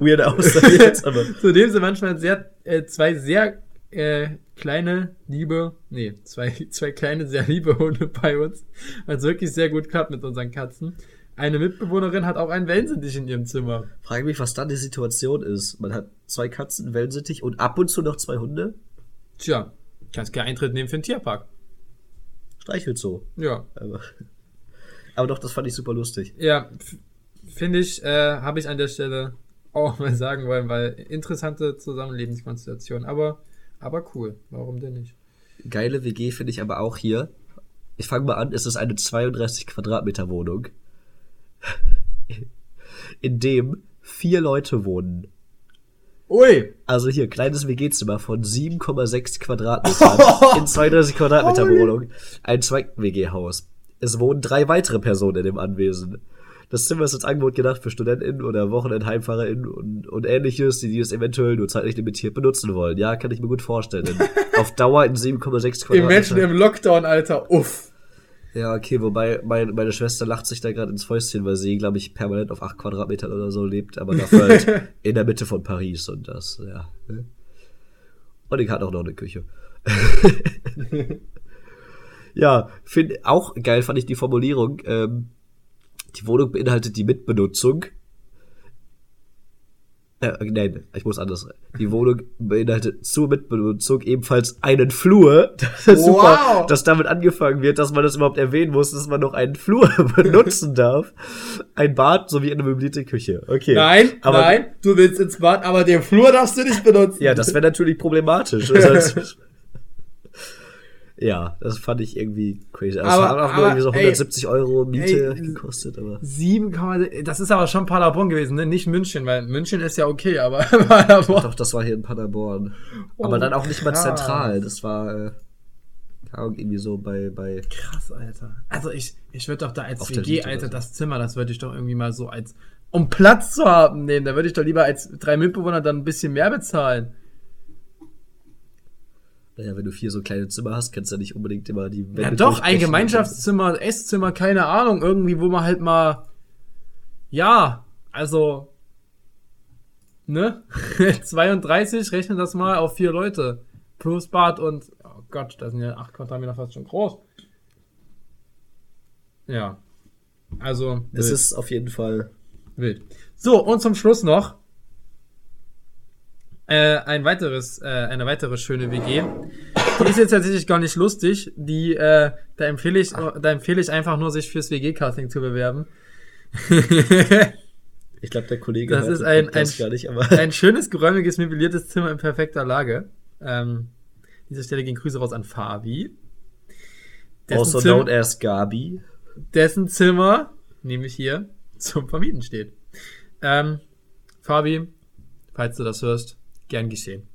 Weirde Aussage jetzt, aber. Zudem sind manchmal sehr, äh, zwei sehr äh, kleine, liebe, nee, zwei, zwei kleine, sehr liebe Hunde bei uns, es wirklich sehr gut klappt mit unseren Katzen. Eine Mitbewohnerin hat auch einen Wellensittich in ihrem Zimmer. Frage mich, was dann die Situation ist. Man hat zwei Katzen, einen Wellensittich und ab und zu noch zwei Hunde. Tja, kannst keinen Eintritt nehmen für den Tierpark. Streichelt so. Ja. Aber, aber doch, das fand ich super lustig. Ja, finde ich, äh, habe ich an der Stelle auch mal sagen wollen, weil interessante Zusammenlebenskonstellation, aber, aber cool. Warum denn nicht? Geile WG finde ich aber auch hier. Ich fange mal an, es ist eine 32 Quadratmeter Wohnung, in dem vier Leute wohnen. Ui! Also hier, kleines WG-Zimmer von 7,6 Quadratmetern in 32 Quadratmeter Wohnung. Ein Zweig-WG-Haus. Es wohnen drei weitere Personen in dem Anwesen. Das Zimmer ist als Angebot gedacht für StudentInnen oder WochenendheimfahrerInnen und, und ähnliches, die es eventuell nur zeitlich limitiert benutzen wollen. Ja, kann ich mir gut vorstellen. Auf Dauer in 7,6 Im Menschen Quadratmeter. im Lockdown, Alter, uff. Ja, okay, wobei mein, meine Schwester lacht sich da gerade ins Fäustchen, weil sie, glaube ich, permanent auf 8 Quadratmetern oder so lebt, aber dafür halt in der Mitte von Paris und das, ja. ne? Und ich hatte auch noch eine Küche. ja, find, auch geil fand ich die Formulierung. Ähm, die Wohnung beinhaltet die Mitbenutzung. Äh, nein, ich muss anders. Die Wohnung beinhaltet zur Mitbenutzung ebenfalls einen Flur. Das ist super, Wow. dass damit angefangen wird, dass man das überhaupt erwähnen muss, dass man noch einen Flur benutzen darf. Ein Bad sowie eine möblierte Küche. Okay. Nein, aber, nein, du willst ins Bad, aber den Flur darfst du nicht benutzen. Ja, das wäre natürlich problematisch. Ja, das fand ich irgendwie crazy. Also, Aber- es haben auch nur aber, irgendwie so ey, 170 Euro Miete ey, gekostet, aber. 7, das ist aber schon Paderborn gewesen, ne? Nicht München, weil München ist ja okay, aber Paderborn. Doch, das war hier in Paderborn. Oh, aber dann auch nicht mal krass. zentral. Das war äh, irgendwie so bei, bei. Krass, Alter. Also ich, ich würde doch da als WG, Alter, so. das Zimmer, das würde ich doch irgendwie mal so als, um Platz zu haben, nehmen. Da würde ich doch lieber als drei Mitbewohner dann ein bisschen mehr bezahlen. Naja, wenn du vier so kleine Zimmer hast, kannst du ja nicht unbedingt immer die Wände Ja, doch, ein. Gemeinschaftszimmer, Esszimmer, keine Ahnung, irgendwie, wo man halt mal, ja, also, ne? 32, rechne das mal auf vier Leute. Plus Bad und, oh Gott, da sind ja acht Quadratmeter fast schon groß. Ja. Also, Es ist auf jeden Fall. Wild. So, und zum Schluss noch äh, ein weiteres, äh, eine weitere schöne WG. Die ist jetzt tatsächlich gar nicht lustig. Die, äh, da empfehle ich, da empfehle ich einfach nur, sich fürs WG-Casting zu bewerben. Ich glaube, der Kollege Das ist ein- ein- gar nicht, aber. Ein schönes, geräumiges, möbliertes Zimmer in perfekter Lage. Ähm, dieser Stelle gehen Grüße raus an Fabi. Dessen, also Zim- known as Gabi. dessen Zimmer, nämlich hier, zum Vermieten steht. Ähm, Fabi, falls du das hörst, gern geschehen.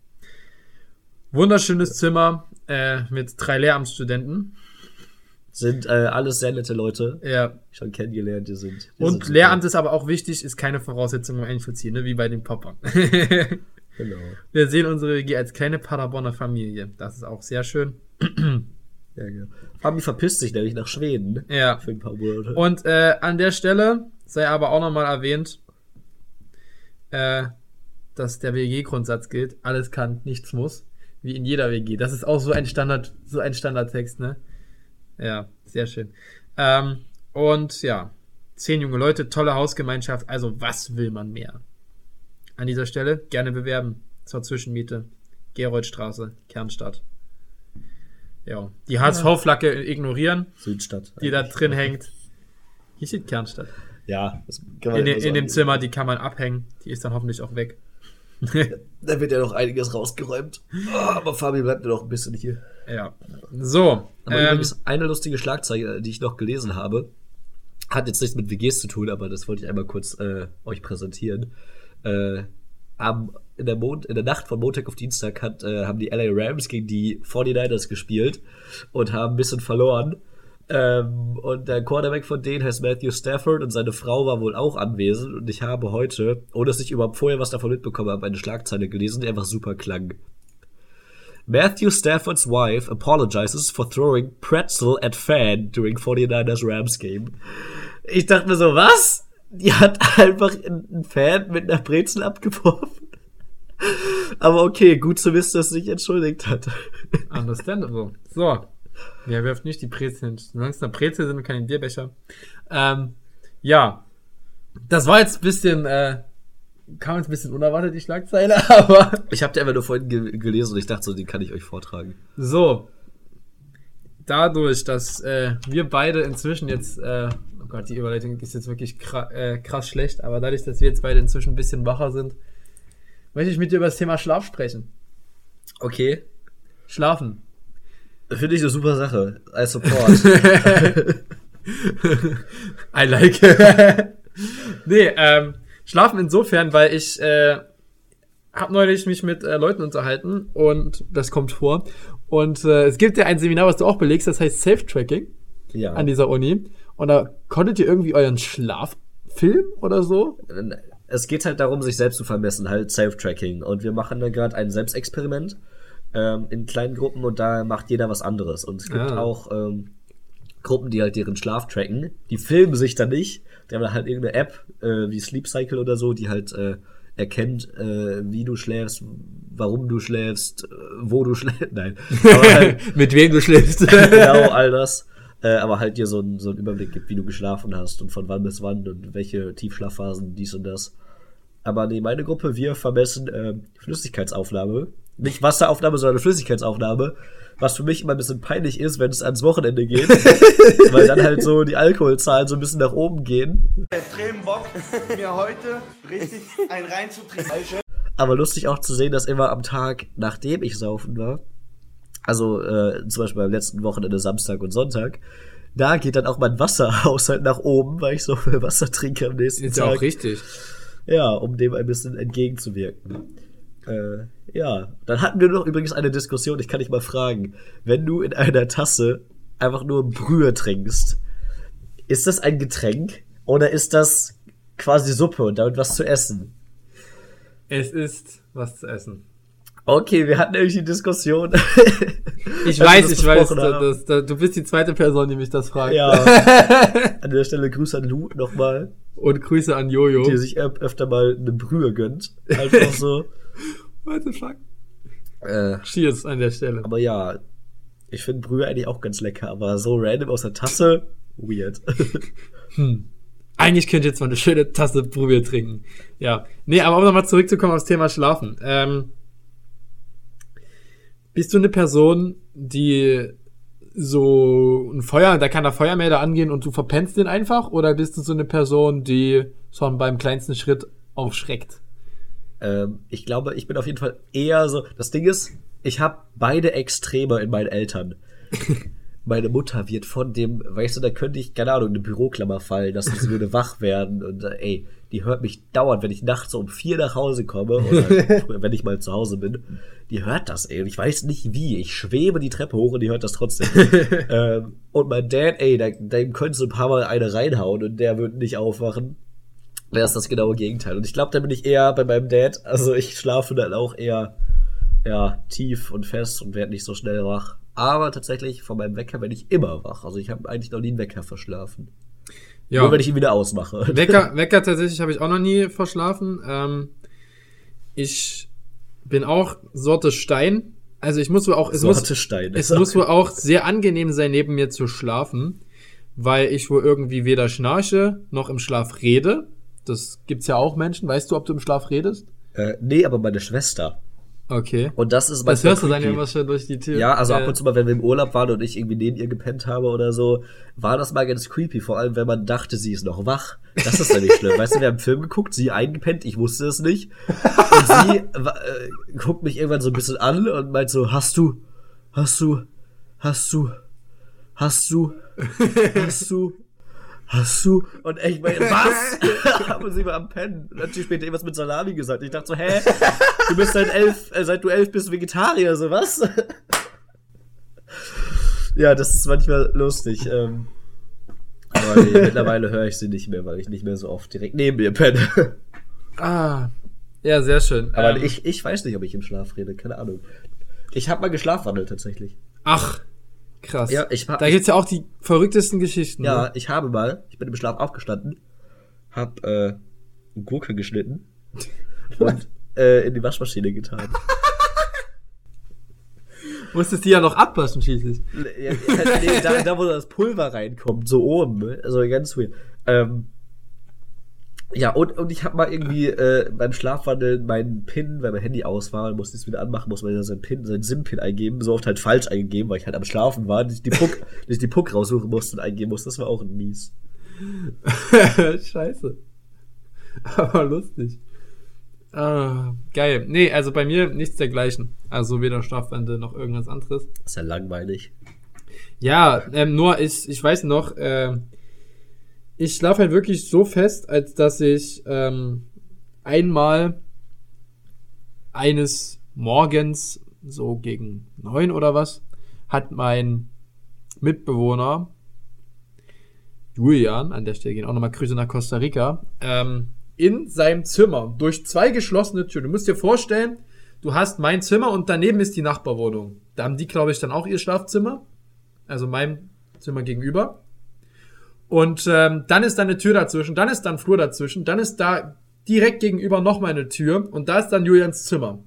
Wunderschönes Zimmer äh, mit drei Lehramtsstudenten. Sind äh, alles sehr nette Leute. Ja. Schon kennengelernt, die sind. Die Und sind super. Lehramt ist aber auch wichtig, ist keine Voraussetzung, um einzuziehen, ne? wie bei den Poppern. Genau. Wir sehen unsere WG als kleine Paderborner Familie. Das ist auch sehr schön. Ja, genau. Fabi verpisst sich nämlich nach Schweden. Ja. Für ein paar Monate. Und äh, an der Stelle sei aber auch nochmal erwähnt, äh, dass der WG-Grundsatz gilt. Alles kann, nichts muss. Wie in jeder WG. Das ist auch so ein Standard, so ein Standardtext, ne? Ja, sehr schön. Ähm, und ja, zehn junge Leute, tolle Hausgemeinschaft. Also, was will man mehr? An dieser Stelle gerne bewerben. Zur Zwischenmiete. Geroldstraße, Kernstadt. Ja, die HSV-Flagge ignorieren, Südstadt. die da drin hängt. Hier steht Kernstadt. Ja, das kann man In, in dem. Zimmer, die kann man abhängen. Die ist dann hoffentlich auch weg. Da wird ja noch einiges rausgeräumt. Ah, aber Fabi bleibt ja noch ein bisschen hier. Ja. So. Aber Ähm, übrigens eine lustige Schlagzeile, die ich noch gelesen habe, hat jetzt nichts mit WGs zu tun, aber das wollte ich einmal kurz äh, euch präsentieren. Äh, am, in, der Mon in der Nacht von Montag auf Dienstag hat, äh, haben die LA Rams gegen die 49ers gespielt und haben ein bisschen verloren. Ähm, und der Quarterback von denen heißt Matthew Stafford und seine Frau war wohl auch anwesend. Und ich habe heute, ohne dass ich überhaupt vorher was davon mitbekommen habe, eine Schlagzeile gelesen, die einfach super klang. Matthew Stafford's wife apologizes for throwing pretzel at fan during 49ers Rams game. Ich dachte mir so, was? Die hat einfach einen Fan mit einer Brezel abgeworfen. Aber okay, gut zu wissen, dass sie sich entschuldigt hat. Understandable. So. Wer wirft nicht die Brezeln? Solange es eine Brezel sind und keine Bierbecher. Ähm, ja. Das war jetzt ein bisschen, äh, kam jetzt ein bisschen unerwartet, die Schlagzeile, aber Ich habe die einfach nur vorhin ge gelesen und ich dachte so, die kann ich euch vortragen. so. Dadurch, dass äh, wir beide inzwischen jetzt, äh, oh Gott, die Überleitung ist jetzt wirklich kra äh, krass schlecht, aber dadurch, dass wir jetzt beide inzwischen ein bisschen wacher sind, möchte ich mit dir über das Thema Schlaf sprechen. Okay. Schlafen. Finde ich eine super Sache. I support. I like. nee, ähm, schlafen insofern, weil ich äh, habe neulich mich mit äh, Leuten unterhalten und das kommt vor. Und äh, es gibt ja ein Seminar, was du auch belegst, das heißt Self-Tracking ja. an dieser Uni. Und da konntet ihr irgendwie euren Schlaf filmen oder so? es geht halt darum, sich selbst zu vermessen, halt Self-Tracking. Und wir machen da gerade ein Selbstexperiment ähm, in kleinen Gruppen und da macht jeder was anderes. Und es gibt Ah. auch ähm, Gruppen, die halt deren Schlaf tracken. Die filmen sich dann nicht. Die haben halt irgendeine App äh, wie Sleep Cycle oder so, die halt äh, erkennt, äh, wie du schläfst, warum du schläfst, äh, wo du schläfst. Nein. Halt, mit wem du schläfst. genau all das. Äh, aber halt dir so einen so einen Überblick gibt, wie du geschlafen hast und von wann bis wann und welche Tiefschlafphasen, dies und das. Aber nee, meine Gruppe, wir vermessen äh, Flüssigkeitsaufnahme. Nicht Wasseraufnahme, sondern Flüssigkeitsaufnahme. Was für mich immer ein bisschen peinlich ist, wenn es ans Wochenende geht. weil dann halt so die Alkoholzahlen so ein bisschen nach oben gehen. extrem Bock, mir heute richtig einen reinzutrinken. Aber lustig auch zu sehen, dass immer am Tag, nachdem ich saufen war, also äh, zum Beispiel beim letzten Wochenende Samstag und Sonntag, da geht dann auch mein Wasserhaushalt nach oben, weil ich so viel Wasser trinke am nächsten Ist ja Tag. auch richtig. Ja, um dem ein bisschen entgegenzuwirken. Äh, ja, dann hatten wir noch übrigens eine Diskussion, ich kann dich mal fragen, wenn du in einer Tasse einfach nur Brühe trinkst, ist das ein Getränk oder ist das quasi Suppe und damit was zu essen? Es ist was zu essen. Okay, wir hatten nämlich die Diskussion. Ich weiß, das ich weiß, das, da, du bist die zweite Person, die mich das fragt. Ja. An der Stelle Grüße an Lu nochmal, Und Grüße an Jojo. die sich öf- öfter mal eine Brühe gönnt. Einfach so. What the fuck? äh, Cheers an der Stelle. aber ja, ich finde Brühe eigentlich auch ganz lecker, aber so random aus der Tasse, weird. Eigentlich könnt ihr jetzt mal eine schöne Tasse Brühe trinken. Ja. Nee, aber um nochmal zurückzukommen aufs Thema Schlafen. Ähm, bist du eine Person, die so ein Feuer, da kann der Feuermelder angehen und du verpennst den einfach? Oder bist du so eine Person, die schon beim kleinsten Schritt aufschreckt? Ähm, ich glaube, ich bin auf jeden Fall eher so. Das Ding ist, ich habe beide Extreme in meinen Eltern. meine Mutter wird von dem, weißt du, da könnte ich, keine Ahnung, eine Büroklammer fallen, dass sie würde wach werden und äh, ey, die hört mich dauernd, wenn ich nachts um vier nach Hause komme oder wenn ich mal zu Hause bin, die hört das, ey, und ich weiß nicht wie, ich schwebe die Treppe hoch und die hört das trotzdem. ähm, und mein Dad, ey, da, dem könntest du ein paar Mal eine reinhauen und der würde nicht aufwachen. Der ist das genaue Gegenteil. Und ich glaube, da bin ich eher bei meinem Dad, also ich schlafe dann auch eher, ja, tief und fest und werde nicht so schnell wach. Aber tatsächlich von meinem Wecker werde ich immer wach. Also ich habe eigentlich noch nie einen Wecker verschlafen. Ja. Nur wenn ich ihn wieder ausmache. Wecker, Wecker tatsächlich habe ich auch noch nie verschlafen. Ähm, ich bin auch Sorte Stein. Also ich muss wohl auch, es, Sorte muss, Stein. es muss wohl auch sehr angenehm sein, neben mir zu schlafen, weil ich wohl irgendwie weder schnarche noch im Schlaf rede. Das gibt's ja auch Menschen. Weißt du, ob du im Schlaf redest? Äh, nee, aber meine Schwester. Okay. Und das ist Das manchmal hörst du dann ja immer schon durch die Tür. Ja, also ab Äh, und zu mal, wenn wir im Urlaub waren und ich irgendwie neben ihr gepennt habe oder so, war das mal ganz creepy. Vor allem, wenn man dachte, sie ist noch wach. Das ist nämlich schlimm. Weißt du, wir haben einen Film geguckt, sie eingepennt, ich wusste es nicht. Und sie äh, guckt mich irgendwann so ein bisschen an und meint so, hast du, hast du, hast du, hast du, hast du, hast du? Und ich meine, was? Aber sie war am Pennen. Und Natürlich später irgendwas mit Salami gesagt. Ich dachte so, hä? Du bist seit elf, äh, seit du elf bist Vegetarier, so was? ja, das ist manchmal lustig. Ähm, aber nee, mittlerweile höre ich sie nicht mehr, weil ich nicht mehr so oft direkt neben ihr penne. Ah. Ja, sehr schön. Aber Ähm, ich, ich weiß nicht, ob ich im Schlaf rede, keine Ahnung. Ich habe mal geschlafwandelt tatsächlich. Ach, krass. Ja, ich hab- da gibt's ja auch die verrücktesten Geschichten. Ja, ne? ich habe mal, ich bin im Schlaf aufgestanden, hab äh, Gurke geschnitten und äh, in die Waschmaschine getan. Musstest die ja noch abwaschen schließlich. Ja, nee, da, da, wo das Pulver reinkommt, so oben, ne? also ganz weird. Ähm, ja, und, und ich habe mal irgendwie äh, beim Schlafwandeln meinen PIN, weil mein Handy aus war, musste ich es wieder anmachen, muss man ja seinen PIN, seinen SIM-PIN eingeben, so oft halt falsch eingegeben, weil ich halt am Schlafen war, dass ich die Puck, dass ich die Puck raussuchen musste und eingeben musste. Das war auch ein mies. Scheiße. Aber lustig. Ah, geil. Nee, also bei mir nichts dergleichen. Also weder Strafwende noch irgendwas anderes. Das ist ja langweilig. Ja, ähm, nur ich, ich weiß noch, äh, ich schlafe halt wirklich so fest, als dass ich ähm, einmal eines Morgens, so gegen neun oder was, hat mein Mitbewohner Julian, an der Stelle gehen auch nochmal Grüße nach Costa Rica, ähm, in seinem Zimmer durch zwei geschlossene Türen. Du musst dir vorstellen, du hast mein Zimmer und daneben ist die Nachbarwohnung. Da haben die, glaube ich, dann auch ihr Schlafzimmer. Also meinem Zimmer gegenüber. Und ähm, dann ist da eine Tür dazwischen, dann ist da ein Flur dazwischen, dann ist da direkt gegenüber nochmal eine Tür und da ist dann Julians Zimmer.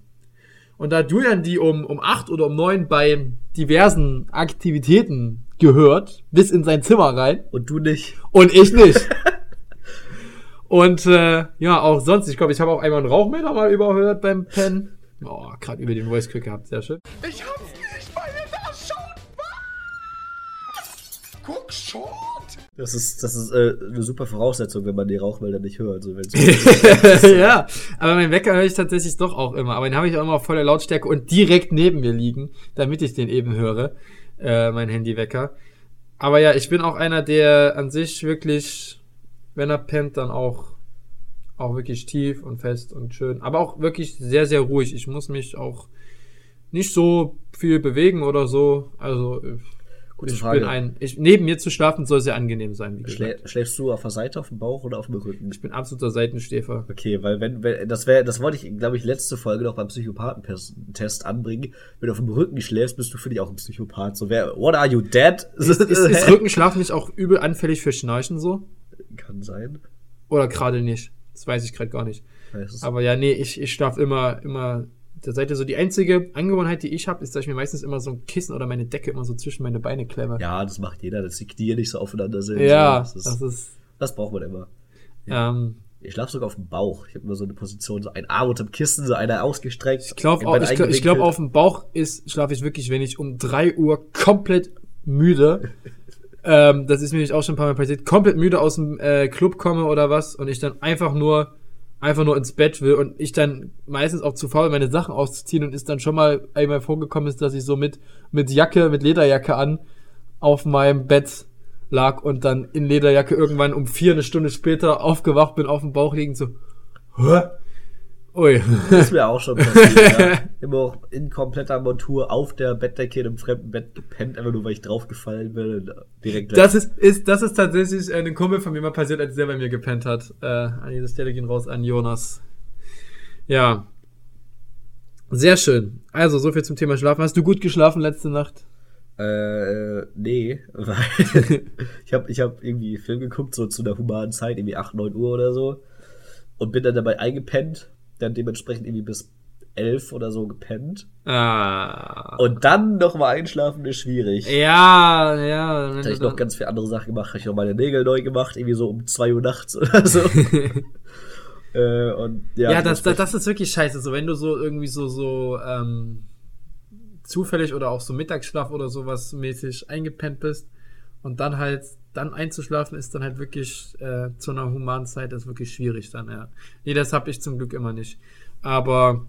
Und da hat Julian die um, um acht oder um neun bei diversen Aktivitäten gehört, bis in sein Zimmer rein. Und du nicht. Und ich nicht. Und äh, ja, auch sonst, ich glaube, ich habe auch einmal einen Rauchmelder mal überhört beim Pen. Oh, gerade über den Voice Quick gehabt, sehr schön. Ich hab's nicht bei mir da schon. Guck schon. Das ist, das ist äh, eine super Voraussetzung, wenn man die Rauchmelder nicht hört. Also wenn's ja, aber mein Wecker höre ich tatsächlich doch auch immer. Aber den habe ich auch immer auf voller Lautstärke und direkt neben mir liegen, damit ich den eben höre, äh, mein Handywecker. Aber ja, ich bin auch einer, der an sich wirklich, wenn er pennt, dann auch, auch wirklich tief und fest und schön. Aber auch wirklich sehr, sehr ruhig. Ich muss mich auch nicht so viel bewegen oder so. Also, äh, Gute ich Frage. bin ein, ich, neben mir zu schlafen soll sehr angenehm sein, wie gesagt. Schlä schläfst du auf der Seite, auf dem Bauch oder auf dem Rücken? Ich bin absoluter Seitenschläfer. Okay, weil wenn, wenn das wäre, das wollte ich, glaube ich, letzte Folge noch beim Psychopathentest anbringen. Wenn du auf dem Rücken schläfst, bist du für dich auch ein Psychopath. So, wer, what are you dead? Ist, ist Rückenschlaf nicht auch übel anfällig für Schnarchen so? Kann sein. Oder gerade nicht? Das weiß ich gerade gar nicht. Aber ja, nee, ich, ich schlaf immer, immer der Seite so. Die einzige Angewohnheit, die ich habe, ist, dass ich mir meistens immer so ein Kissen oder meine Decke immer so zwischen meine Beine klemme. ja, das macht jeder, dass die Knie nicht so aufeinander sind. Ja, das, das ist, ist, das braucht man immer. ähm, Ich schlafe sogar auf dem Bauch. Ich habe immer so eine Position, so ein Arm unterm Kissen, so einer ausgestreckt. ich glaube, ich, glaub, ich glaub, auf dem Bauch ist, schlafe ich wirklich, wenn ich um drei Uhr komplett müde, ähm, das ist mir nämlich auch schon ein paar Mal passiert, komplett müde aus dem äh, Club komme oder was und ich dann einfach nur einfach nur ins Bett will und ich dann meistens auch zu faul, meine Sachen auszuziehen und ist dann schon mal einmal vorgekommen ist, dass ich so mit, mit Jacke, mit Lederjacke an, auf meinem Bett lag und dann in Lederjacke irgendwann um vier eine Stunde später aufgewacht bin, auf dem Bauch liegend so, Hä? Ui. Das ist mir auch schon passiert. ja. Immer auch in kompletter Montur auf der Bettdecke in einem fremden Bett gepennt, einfach nur weil ich draufgefallen bin. Direkt. Das ist, ist, das ist tatsächlich äh, ein Kumpel von mir mal passiert, als der bei mir gepennt hat. Äh, an dieser Stelle gehen raus an Jonas. Ja. Sehr schön. Also, so viel zum Thema Schlafen. Hast du gut geschlafen letzte Nacht? Äh, nee, weil ich habe ich hab irgendwie Film geguckt, so zu einer humanen Zeit, irgendwie 8, 9 Uhr oder so. Und bin dann dabei eingepennt, dann dementsprechend irgendwie bis 11 oder so gepennt. Ah. Und dann nochmal einschlafen ist schwierig. Ja, ja. Da habe ich noch ganz viele andere Sachen gemacht. Habe ich noch meine Nägel neu gemacht, irgendwie so um 2 Uhr nachts oder so. äh, und ja, Ja, das, das, das ist wirklich scheiße. So, wenn du so irgendwie so, so, ähm, zufällig oder auch so Mittagsschlaf oder sowas mäßig eingepennt bist und dann halt, dann einzuschlafen ist dann halt wirklich äh, zu einer humanen Zeit ist wirklich schwierig dann, ja. Nee, das habe ich zum Glück immer nicht. Aber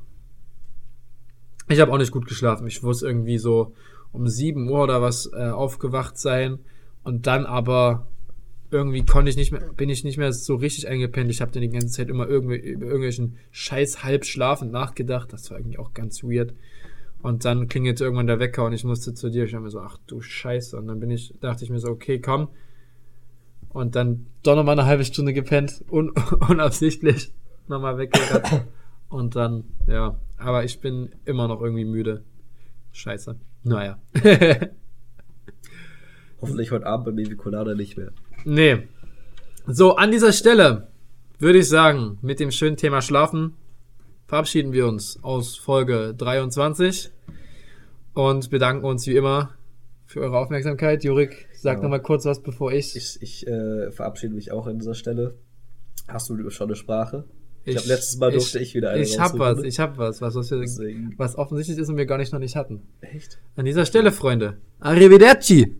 ich habe auch nicht gut geschlafen. Ich muss irgendwie so um 7 Uhr oder was äh, aufgewacht sein und dann aber irgendwie konnte ich nicht mehr, bin ich nicht mehr so richtig eingepennt. Ich habe dann die ganze Zeit immer irgendwie über irgendwelchen scheiß Halbschlafen nachgedacht. Das war eigentlich auch ganz weird. Und dann klingelte irgendwann der Wecker und ich musste zu dir. Ich war mir so, ach du Scheiße. Und dann bin ich, dachte ich mir so, okay, komm. Und dann doch nochmal eine halbe Stunde gepennt, un unabsichtlich nochmal weggerannt. und dann, ja. Aber ich bin immer noch irgendwie müde. Scheiße. Naja. Hoffentlich heute Abend bei Baby Colada nicht mehr. Nee. So, an dieser Stelle würde ich sagen, mit dem schönen Thema Schlafen verabschieden wir uns aus Folge 23 und bedanken uns wie immer für eure Aufmerksamkeit. Jurik, sag Ja. noch mal kurz was, bevor ich. Ich, ich äh, verabschiede mich auch an dieser Stelle. Hast du schon eine Sprache? Ich, Ich- habe letztes Mal durfte ich, wieder eine Ich hab was, ich hab was, was, was, wir, Deswegen. was offensichtlich ist und wir gar nicht noch nicht hatten. Echt? An dieser Stelle, Freunde. Arrivederci!